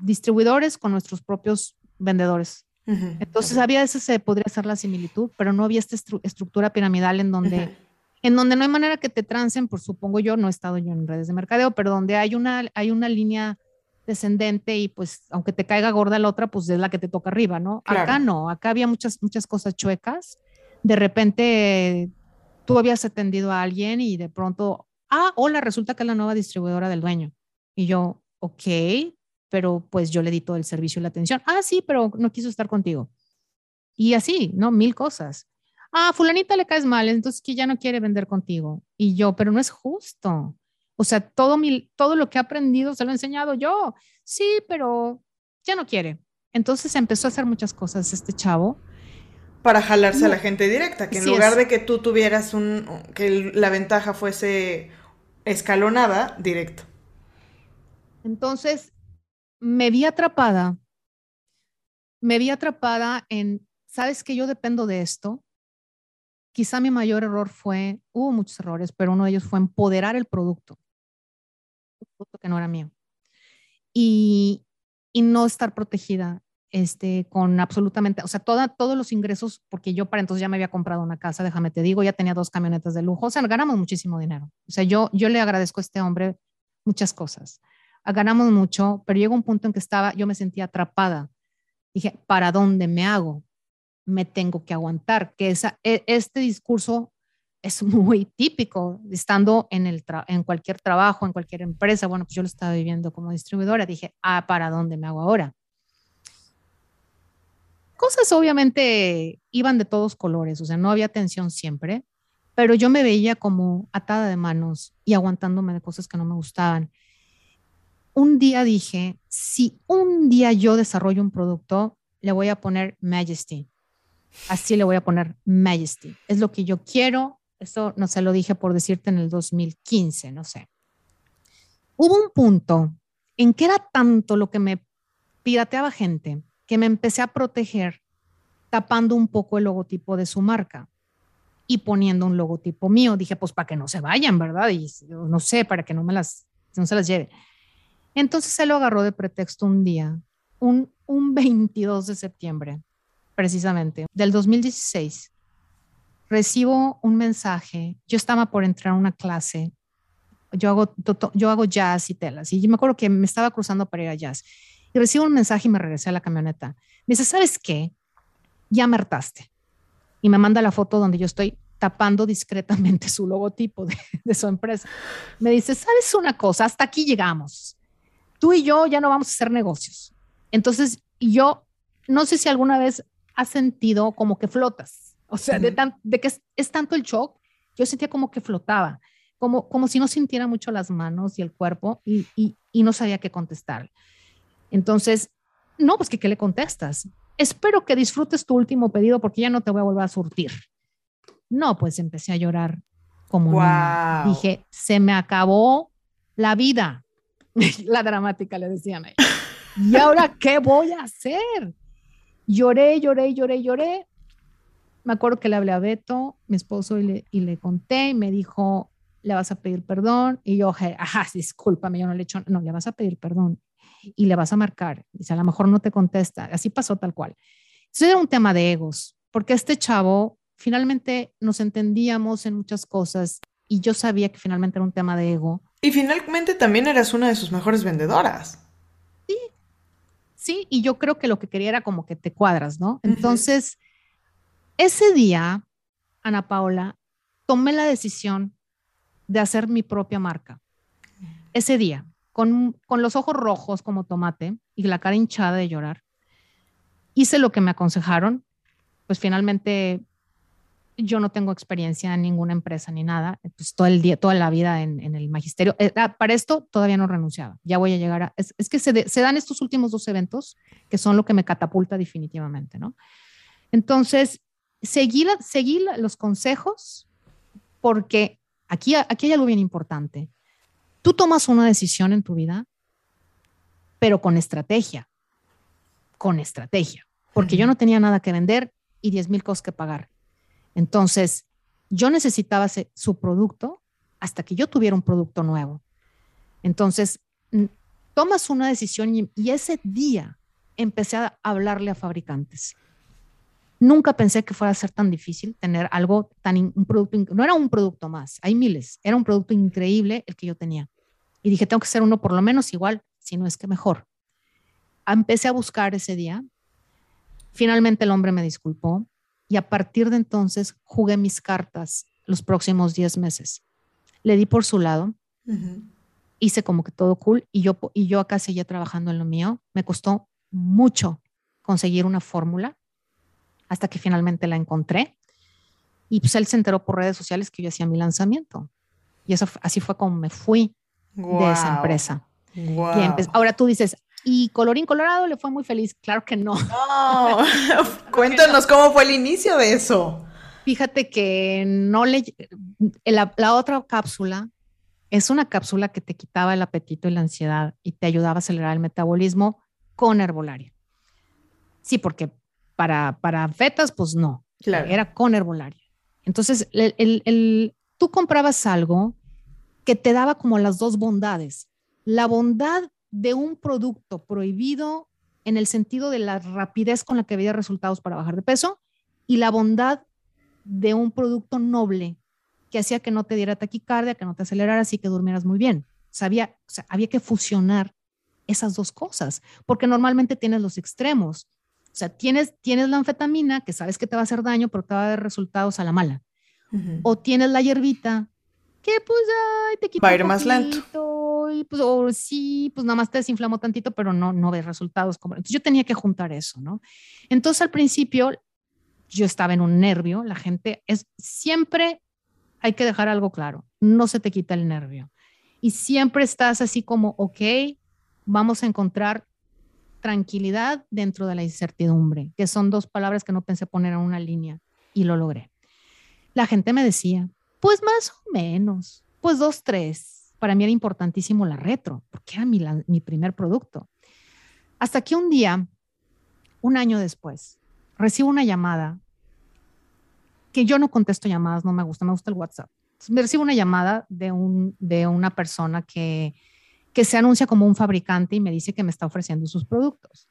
distribuidores con nuestros propios vendedores. Entonces había esa se podría hacer la similitud, pero no había esta estructura piramidal en donde en donde no hay manera que te trancen, por supongo yo, no he estado yo en redes de mercadeo, pero donde hay una, hay una línea descendente y pues aunque te caiga gorda la otra, pues es la que te toca arriba, ¿no? Acá no, acá había muchas, muchas cosas chuecas. De repente tú habías atendido a alguien y de pronto, ah, hola, resulta que es la nueva distribuidora del dueño. Y yo, ok, pero pues yo le di todo el servicio y la atención. Ah, sí, pero no quiso estar contigo. Y así, ¿no? Mil cosas ah, fulanita le caes mal, entonces que ya no quiere vender contigo. Y yo, pero no es justo. O sea, todo, mi, todo lo que he aprendido se lo he enseñado yo. Sí, pero ya no quiere. Entonces empezó a hacer muchas cosas este chavo. Para jalarse a la gente directa, que en lugar de que tú tuvieras un, que la ventaja fuese escalonada, directo. Entonces, me vi atrapada, me vi atrapada en, ¿sabes que yo dependo de esto? quizá mi mayor error fue, hubo muchos errores, pero uno de ellos fue empoderar el producto, que no era mío, y, y no estar protegida este, con absolutamente, o sea, toda, todos los ingresos, porque yo para entonces ya me había comprado una casa, déjame te digo, ya tenía dos camionetas de lujo, o sea, ganamos muchísimo dinero. O sea, yo, yo le agradezco a este hombre muchas cosas. Ganamos mucho, pero llegó un punto en que estaba, yo me sentía atrapada. Dije, ¿para dónde me hago? me tengo que aguantar, que esa, e, este discurso es muy típico, estando en, el en cualquier trabajo, en cualquier empresa. Bueno, pues yo lo estaba viviendo como distribuidora. Dije, ah, ¿para dónde me hago ahora? Cosas obviamente iban de todos colores, o sea, no había tensión siempre, pero yo me veía como atada de manos y aguantándome de cosas que no me gustaban. Un día dije, si un día yo desarrollo un producto, le voy a poner Majesty Así le voy a poner Majesty. Es lo que yo quiero. Eso no se lo dije por decirte en el 2015, no sé. Hubo un punto en que era tanto lo que me pirateaba gente que me empecé a proteger tapando un poco el logotipo de su marca y poniendo un logotipo mío. Dije, pues para que no se vayan, ¿verdad? Y no sé, para que no me las, no se las lleve. Entonces se lo agarró de pretexto un día, un, un 22 de septiembre, precisamente, del 2016, recibo un mensaje. Yo estaba por entrar a una clase. Yo hago, yo hago jazz y telas. Y yo me acuerdo que me estaba cruzando para ir a jazz. Y recibo un mensaje y me regresé a la camioneta. Me dice, ¿sabes qué? Ya me hartaste. Y me manda la foto donde yo estoy tapando discretamente su logotipo de, de su empresa. Me dice, ¿sabes una cosa? Hasta aquí llegamos. Tú y yo ya no vamos a hacer negocios. Entonces, yo no sé si alguna vez has sentido como que flotas. O sea, de, de que es, tanto el shock, yo sentía como que flotaba, como, como si no sintiera mucho las manos y el cuerpo y, y, no sabía qué contestar. Entonces, no, pues que qué le contestas. Espero que disfrutes tu último pedido porque ya no te voy a volver a surtir. No, pues empecé a llorar como Dije, se me acabó la vida. *laughs* la dramática le decían a ella. ¿Y ahora qué voy a hacer? Lloré, lloré, lloré, lloré. Me acuerdo que le hablé a Beto, mi esposo, y le, y le conté y me dijo, le vas a pedir perdón. Y yo, ajá, discúlpame, yo no le he hecho, no, le vas a pedir perdón y le vas a marcar. Dice, a lo mejor no te contesta. Así pasó tal cual. Eso era un tema de egos, porque este chavo, finalmente nos entendíamos en muchas cosas y yo sabía que finalmente era un tema de ego. Y finalmente también eras una de sus mejores vendedoras. Sí, y yo creo que lo que quería era como que te cuadras, ¿no? Entonces, ese día, Ana Paula, tomé la decisión de hacer mi propia marca. Ese día, con, con los ojos rojos como tomate y la cara hinchada de llorar, hice lo que me aconsejaron, pues finalmente yo no tengo experiencia en ninguna empresa ni nada, pues todo el día, toda la vida en, el magisterio. Eh, ah, para esto todavía no renunciaba, ya voy a llegar a... Es, que se, se, dan estos últimos dos eventos que son lo que me catapulta definitivamente, ¿no? Entonces, seguí, seguí los consejos porque aquí, aquí hay algo bien importante. Tú tomas una decisión en tu vida, pero con estrategia, con estrategia, porque yo no tenía nada que vender y 10 mil cosas que pagar. Entonces, yo necesitaba su producto hasta que yo tuviera un producto nuevo. Entonces, tomas una decisión y, ese día empecé a hablarle a fabricantes. Nunca pensé que fuera a ser tan difícil tener algo tan, un producto, no era un producto más, hay miles, era un producto increíble el que yo tenía. Y dije, tengo que ser uno por lo menos igual, si no es que mejor. Empecé a buscar ese día. Finalmente el hombre me disculpó, y a partir de entonces jugué mis cartas los próximos 10 meses. Le di por su lado, hice como que todo cool y yo, y yo acá seguía trabajando en lo mío. Me costó mucho conseguir una fórmula hasta que finalmente la encontré. Y pues él se enteró por redes sociales que yo hacía mi lanzamiento. Y eso así fue como me fui de esa empresa. ahora tú dices, y colorín colorado le fue muy feliz. Claro que no. *laughs* *laughs* Cuéntanos cómo fue el inicio de eso. Fíjate que no le... La, la, otra cápsula es una cápsula que te quitaba el apetito y la ansiedad y te ayudaba a acelerar el metabolismo con herbolaria. Sí, porque para, para fetas, pues no. Era con herbolaria. Entonces, el, el, tú comprabas algo que te daba como las dos bondades. La bondad de un producto prohibido en el sentido de la rapidez con la que había resultados para bajar de peso y la bondad de un producto noble que hacía que no te diera taquicardia, que no te acelerara, y que durmieras muy bien. Sabía, o sea, había que fusionar esas dos cosas, porque normalmente tienes los extremos. O sea, tienes, tienes la anfetamina, que sabes que te va a hacer daño, pero te va a dar resultados a la mala. O tienes la hierbita, que pues ay, te quita. Va a ir más lento y pues, o sí, pues nada más te desinflamó tantito, pero no, no ves resultados. Como... Entonces yo tenía que juntar eso, ¿no? Entonces al principio yo estaba en un nervio, la gente es, siempre hay que dejar algo claro, no se te quita el nervio. Y siempre estás así como, ok, vamos a encontrar tranquilidad dentro de la incertidumbre, que son dos palabras que no pensé poner en una línea y lo logré. La gente me decía, pues más o menos, pues dos, tres, para mí era importantísimo la retro, porque era mi, mi primer producto. Hasta que un día, un año después, recibo una llamada que yo no contesto llamadas, no me gusta, me gusta el WhatsApp. me recibo una llamada de, un, de una persona que, que se anuncia como un fabricante y me dice que me está ofreciendo sus productos.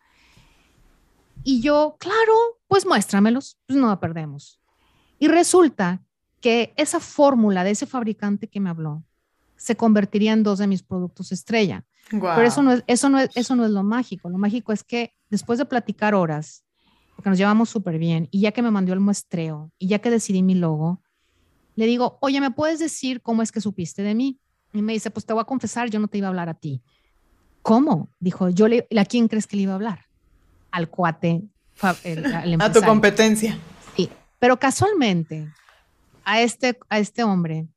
Y yo, claro, pues muéstramelos, pues no la perdemos. Y resulta que esa fórmula de ese fabricante que me habló se convertiría en dos de mis productos estrella. Pero eso no, es, eso, no es, eso no es lo mágico. Lo mágico es que después de platicar horas, porque nos llevamos súper bien, y ya que me mandó el muestreo, y ya que decidí mi logo, le digo, oye, ¿me puedes decir cómo es que supiste de mí? Y me dice, pues te voy a confesar, yo no te iba a hablar a ti. ¿Cómo? Dijo, yo le, ¿a quién crees que le iba a hablar? Al cuate. *laughs* a tu competencia. Sí, pero casualmente a este, a este hombre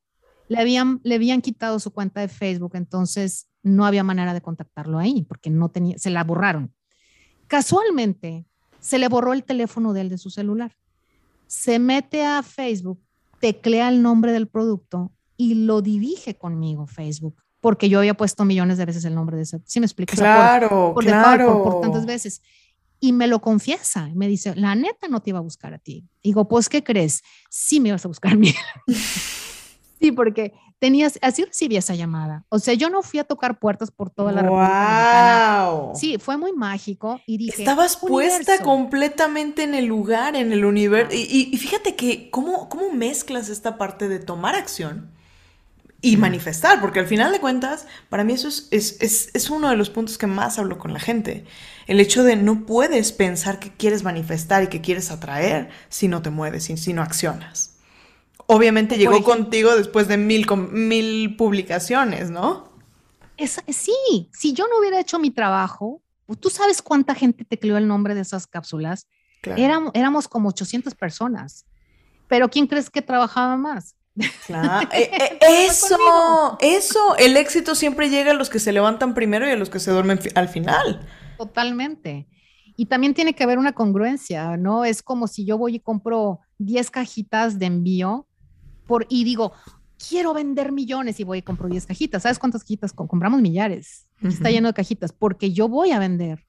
le habían, le habían quitado su cuenta de Facebook, entonces no había manera de contactarlo ahí porque no tenía, se la borraron. Casualmente, se le borró el teléfono de él de su celular. Se mete a Facebook, teclea el nombre del producto y lo dirige conmigo Facebook, porque yo había puesto millones de veces el nombre de ese. ¿Sí me explico? Claro, por, claro. por, tantas veces. Y me lo confiesa, me dice, la neta no te iba a buscar a ti. Digo, pues, ¿qué crees? Sí me ibas a buscar a mí. *laughs* Sí, porque tenías, así recibí esa llamada. O sea, yo no fui a tocar puertas por toda la wow. Sí, fue muy mágico y dije. Estabas puesta completamente en el lugar, en el universo. Y, fíjate que, ¿cómo, ¿cómo mezclas esta parte de tomar acción? Y manifestar, porque al final de cuentas, para mí eso es, es, es, uno de los puntos que más hablo con la gente. El hecho de no puedes pensar que quieres manifestar y que quieres atraer si no te mueves, si no accionas obviamente llegó contigo después de mil, mil publicaciones, ¿no? sí, si yo no hubiera hecho mi trabajo, pues, tú sabes cuánta gente te creó el nombre de esas cápsulas. Éramos, éramos como 800 personas. Pero ¿quién crees que trabajaba más? Claro. *laughs* Eh, eh, eso, eso, el éxito siempre llega a los que se levantan primero y a los que se duermen al final. Totalmente. Y también tiene que haber una congruencia, ¿no? Es como si yo voy y compro 10 cajitas de envío por, y digo, quiero vender millones y voy y compro 10 cajitas. ¿Sabes cuántas cajitas compramos? Millares. Está lleno de cajitas porque yo voy a vender.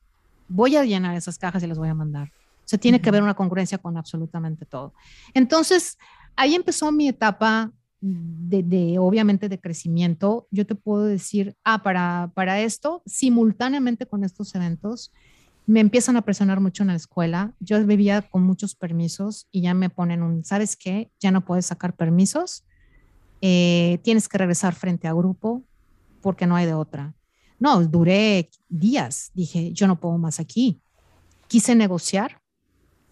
Voy a llenar esas cajas y las voy a mandar. O sea, tiene que haber una congruencia con absolutamente todo. Entonces, ahí empezó mi etapa de, obviamente, de crecimiento. Yo te puedo decir, ah, para, para esto, simultáneamente con estos eventos, me empiezan a presionar mucho en la escuela. Yo vivía con muchos permisos y ya me ponen un, ¿sabes qué? Ya no puedes sacar permisos. Eh, tienes que regresar frente a grupo porque no hay de otra. No, duré días. Dije, yo no puedo más aquí. Quise negociar.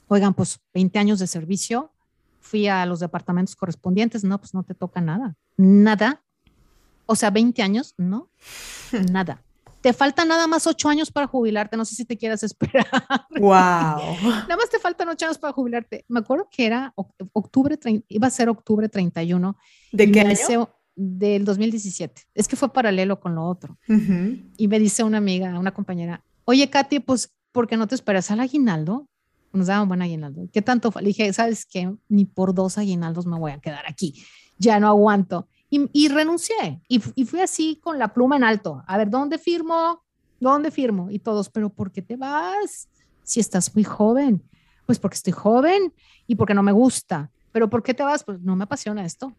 Oigan, pues 20 años de servicio. Fui a los departamentos correspondientes. No, pues no te toca nada. Nada. O sea, 20 años, no. *laughs* Nada te faltan nada más ocho años para jubilarte, no sé si te quieras esperar. Wow. *laughs* nada más te faltan ocho años para jubilarte. Me acuerdo que era octubre, iba a ser octubre 31. ¿De qué año? del 2017. Es que fue paralelo con lo otro. Y me dice una amiga, una compañera, oye, Katy, pues, ¿por qué no te esperas al aguinaldo? Nos daban buen aguinaldo. ¿Qué tanto? Le dije, ¿sabes qué? Ni por dos aguinaldos me voy a quedar aquí. Ya no aguanto. Y, renuncié y, fui así con la pluma en alto. A ver, ¿dónde firmo? ¿Dónde firmo? Y todos, pero ¿por qué te vas? Si estás muy joven. Pues porque estoy joven y porque no me gusta. Pero ¿por qué te vas? Pues no me apasiona esto.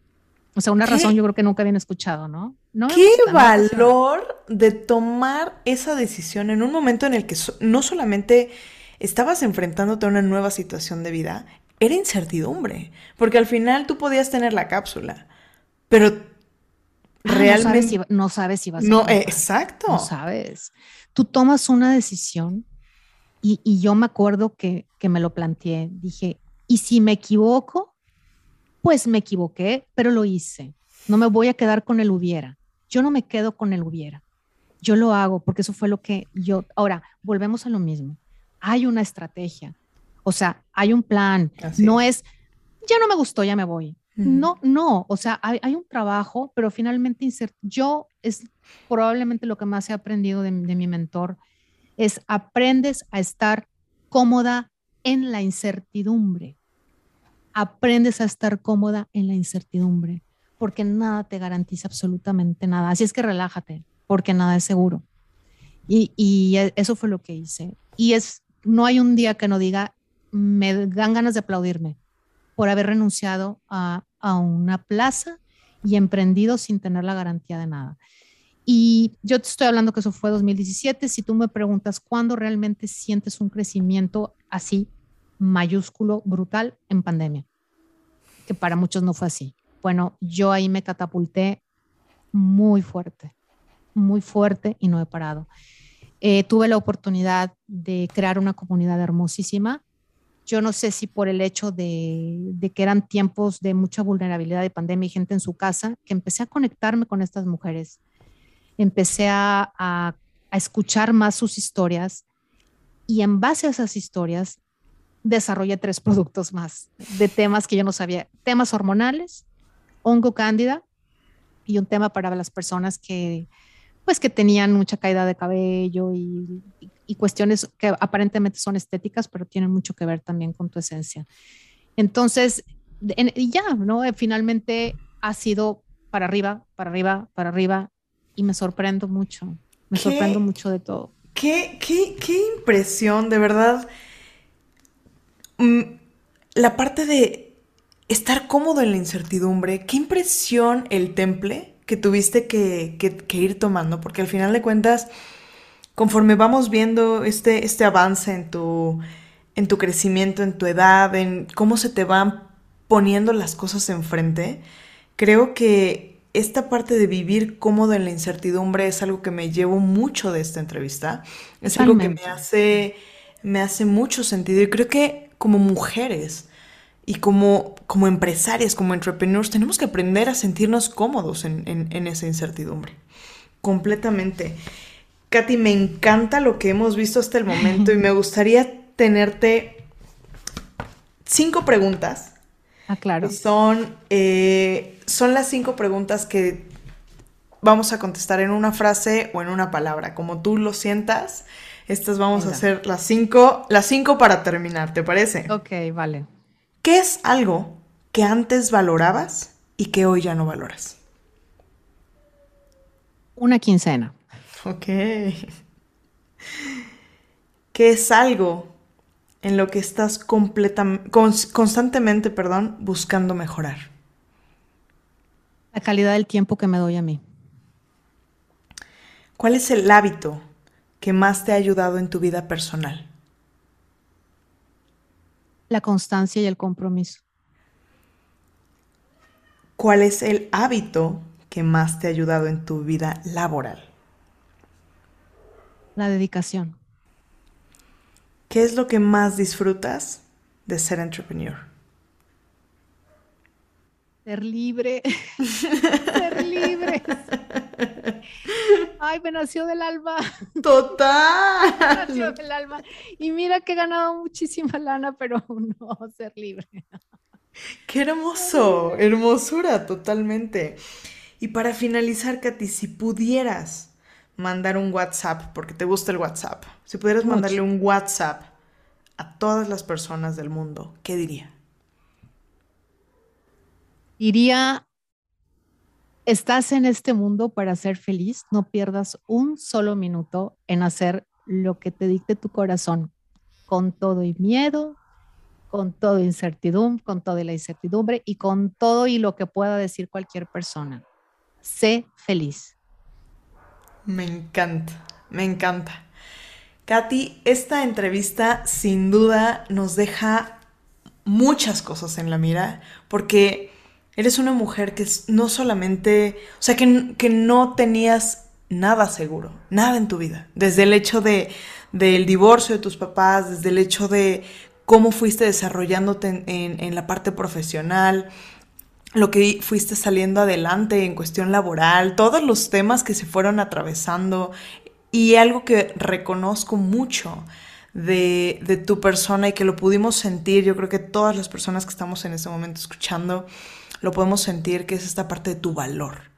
O sea, una razón yo creo que nunca habían escuchado, ¿no? no ¿Qué valor de tomar esa decisión en un momento en el que no solamente estabas enfrentándote a una nueva situación de vida, era incertidumbre, porque al final tú podías tener la cápsula, pero ah, realmente... No sabes, si, vas a... No, exacto. No sabes. Tú tomas una decisión y, y yo me acuerdo que, que me lo planteé. Dije, ¿y si me equivoco? Pues me equivoqué, pero lo hice. No me voy a quedar con el hubiera. Yo no me quedo con el hubiera. Yo lo hago porque eso fue lo que yo... Ahora, volvemos a lo mismo. Hay una estrategia. O sea, hay un plan. no es, ya no me gustó, ya me voy. No, no, o sea, hay, un trabajo, pero finalmente yo es probablemente lo que más he aprendido de, mi mentor, es aprendes a estar cómoda en la incertidumbre. Aprendes a estar cómoda en la incertidumbre, porque nada te garantiza absolutamente nada. Así es que relájate, porque nada es seguro. Y, y e, eso fue lo que hice. Y es, no hay un día que no diga, me dan ganas de aplaudirme por haber renunciado a, una plaza y emprendido sin tener la garantía de nada. Y yo te estoy hablando que eso fue 2017. Si tú me preguntas cuándo realmente sientes un crecimiento así, mayúsculo, brutal, en pandemia, que para muchos no fue así. Bueno, yo ahí me catapulté muy fuerte, muy fuerte y no he parado. Eh, tuve la oportunidad de crear una comunidad hermosísima yo no sé si por el hecho de, que eran tiempos de mucha vulnerabilidad de pandemia y gente en su casa, que empecé a conectarme con estas mujeres. Empecé a, a escuchar más sus historias y en base a esas historias desarrollé tres productos más de temas que yo no sabía. Temas hormonales, hongo cándida y un tema para las personas que pues que tenían mucha caída de cabello y, cuestiones que aparentemente son estéticas, pero tienen mucho que ver también con tu esencia. Entonces, y ya, ¿no? Finalmente ha sido para arriba, para arriba, para arriba, y me sorprendo mucho, me sorprendo mucho de todo. Qué, qué, qué impresión, de verdad. Mm, la parte de estar cómodo en la incertidumbre, qué impresión el temple que tuviste que, ir tomando, porque al final de cuentas, conforme vamos viendo este, este avance en tu, en tu crecimiento, en tu edad, en cómo se te van poniendo las cosas enfrente, creo que esta parte de vivir cómodo en la incertidumbre es algo que me llevo mucho de esta entrevista. Es algo que me hace, me hace mucho sentido. Y creo que como mujeres, y como, como empresarias, como entrepreneurs, tenemos que aprender a sentirnos cómodos en, en esa incertidumbre. Completamente. Katy, me encanta lo que hemos visto hasta el momento y me *laughs* gustaría tenerte cinco preguntas. Ah, claro. Son, eh, son las cinco preguntas que vamos a contestar en una frase o en una palabra, como tú lo sientas. Estas vamos a hacer las cinco, las cinco para terminar, ¿te parece? Ok, vale. ¿Qué es algo que antes valorabas y que hoy ya no valoras? Una quincena. Ok. ¿Qué es algo en lo que estás constantemente perdón, buscando mejorar? La calidad del tiempo que me doy a mí. ¿Cuál es el hábito que más te ha ayudado en tu vida personal? La constancia y el compromiso. ¿Cuál es el hábito que más te ha ayudado en tu vida laboral? La dedicación. ¿Qué es lo que más disfrutas de ser entrepreneur? Ser libre. *laughs* *laughs* ser libre. Ay, me nació del alma. *laughs* Total. Me nació del alma. Y mira que he ganado muchísima lana, pero no, ser libre. Qué hermoso, hermosura, totalmente. Y para finalizar, Katy, si pudieras mandar un WhatsApp, porque te gusta el WhatsApp, si pudieras mandarle un WhatsApp a todas las personas del mundo, ¿qué diría? Diría, estás en este mundo para ser feliz, no pierdas un solo minuto en hacer lo que te dicte tu corazón, con todo y miedo, con todo incertidumbre, con toda la incertidumbre y con todo y lo que pueda decir cualquier persona. Sé feliz. Me encanta, me encanta. Katy, esta entrevista sin duda nos deja muchas cosas en la mira, porque eres una mujer que no solamente, o sea, que, que no tenías nada seguro, nada en tu vida, desde el hecho de, del divorcio de tus papás, desde el hecho de cómo fuiste desarrollándote en, en la parte profesional, lo que fuiste saliendo adelante en cuestión laboral, todos los temas que se fueron atravesando. Y algo que reconozco mucho de, de, tu persona y que lo pudimos sentir, yo creo que todas las personas que estamos en este momento escuchando, lo podemos sentir, que es esta parte de tu valor.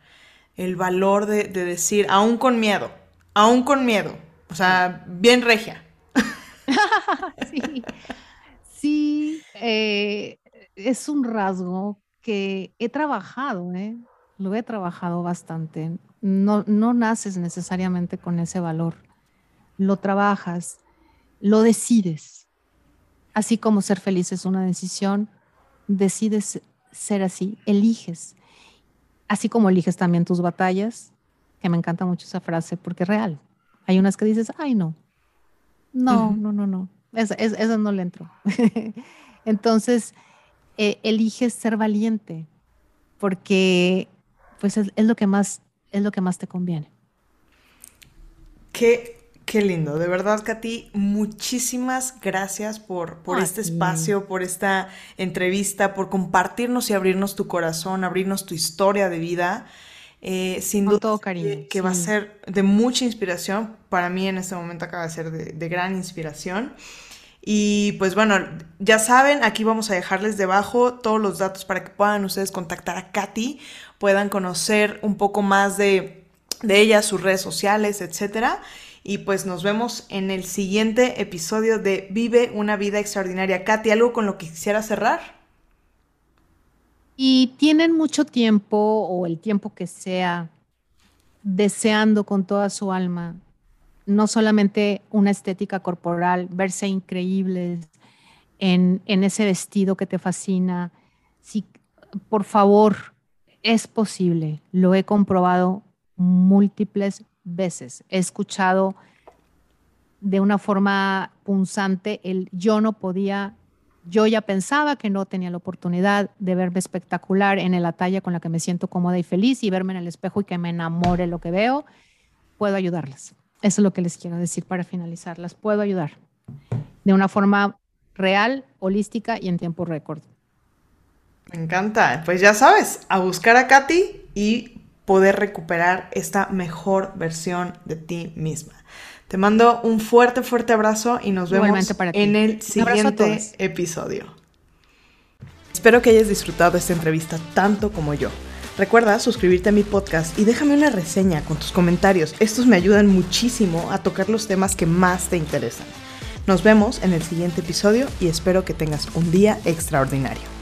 El valor de, de decir, aún con miedo, aún con miedo, o sea, bien regia. *laughs* sí, sí eh, es un rasgo que he trabajado, ¿eh? lo he trabajado bastante. No, no naces necesariamente con ese valor, lo trabajas, lo decides. Así como ser feliz es una decisión, decides ser así, eliges. Así como eliges también tus batallas, que me encanta mucho esa frase porque es real. Hay unas que dices, ay, no, no, no, no, no, esa, esa no le entro. *laughs* Entonces, eh, eliges ser valiente porque pues es, lo que más es lo que más te conviene. Qué, qué lindo, de verdad, Katy, muchísimas gracias por, por este espacio, por esta entrevista, por compartirnos y abrirnos tu corazón, abrirnos tu historia de vida. Eh, sin duda todo cariño, que, va a ser de mucha inspiración. Para mí en este momento acaba de ser de, de gran inspiración. Y pues bueno, ya saben, aquí vamos a dejarles debajo todos los datos para que puedan ustedes contactar a Katy, puedan conocer un poco más de, de ella, sus redes sociales, etcétera. Y pues nos vemos en el siguiente episodio de Vive una vida extraordinaria. Katy, ¿algo con lo que quisiera cerrar? Y tienen mucho tiempo o el tiempo que sea deseando con toda su alma no solamente una estética corporal, verse increíbles en, ese vestido que te fascina. Si, por favor, es posible, lo he comprobado múltiples veces. He escuchado de una forma punzante el yo no podía, yo ya pensaba que no tenía la oportunidad de verme espectacular en la talla con la que me siento cómoda y feliz y verme en el espejo y que me enamore lo que veo, puedo ayudarlas. Eso es lo que les quiero decir para finalizar. Las puedo ayudar de una forma real, holística y en tiempo récord. Me encanta. Pues ya sabes, a buscar a Katy y poder recuperar esta mejor versión de ti misma. Te mando un fuerte, fuerte abrazo y nos vemos en el siguiente episodio. Espero que hayas disfrutado esta entrevista tanto como yo. Recuerda suscribirte a mi podcast y déjame una reseña con tus comentarios. Estos me ayudan muchísimo a tocar los temas que más te interesan. Nos vemos en el siguiente episodio y espero que tengas un día extraordinario.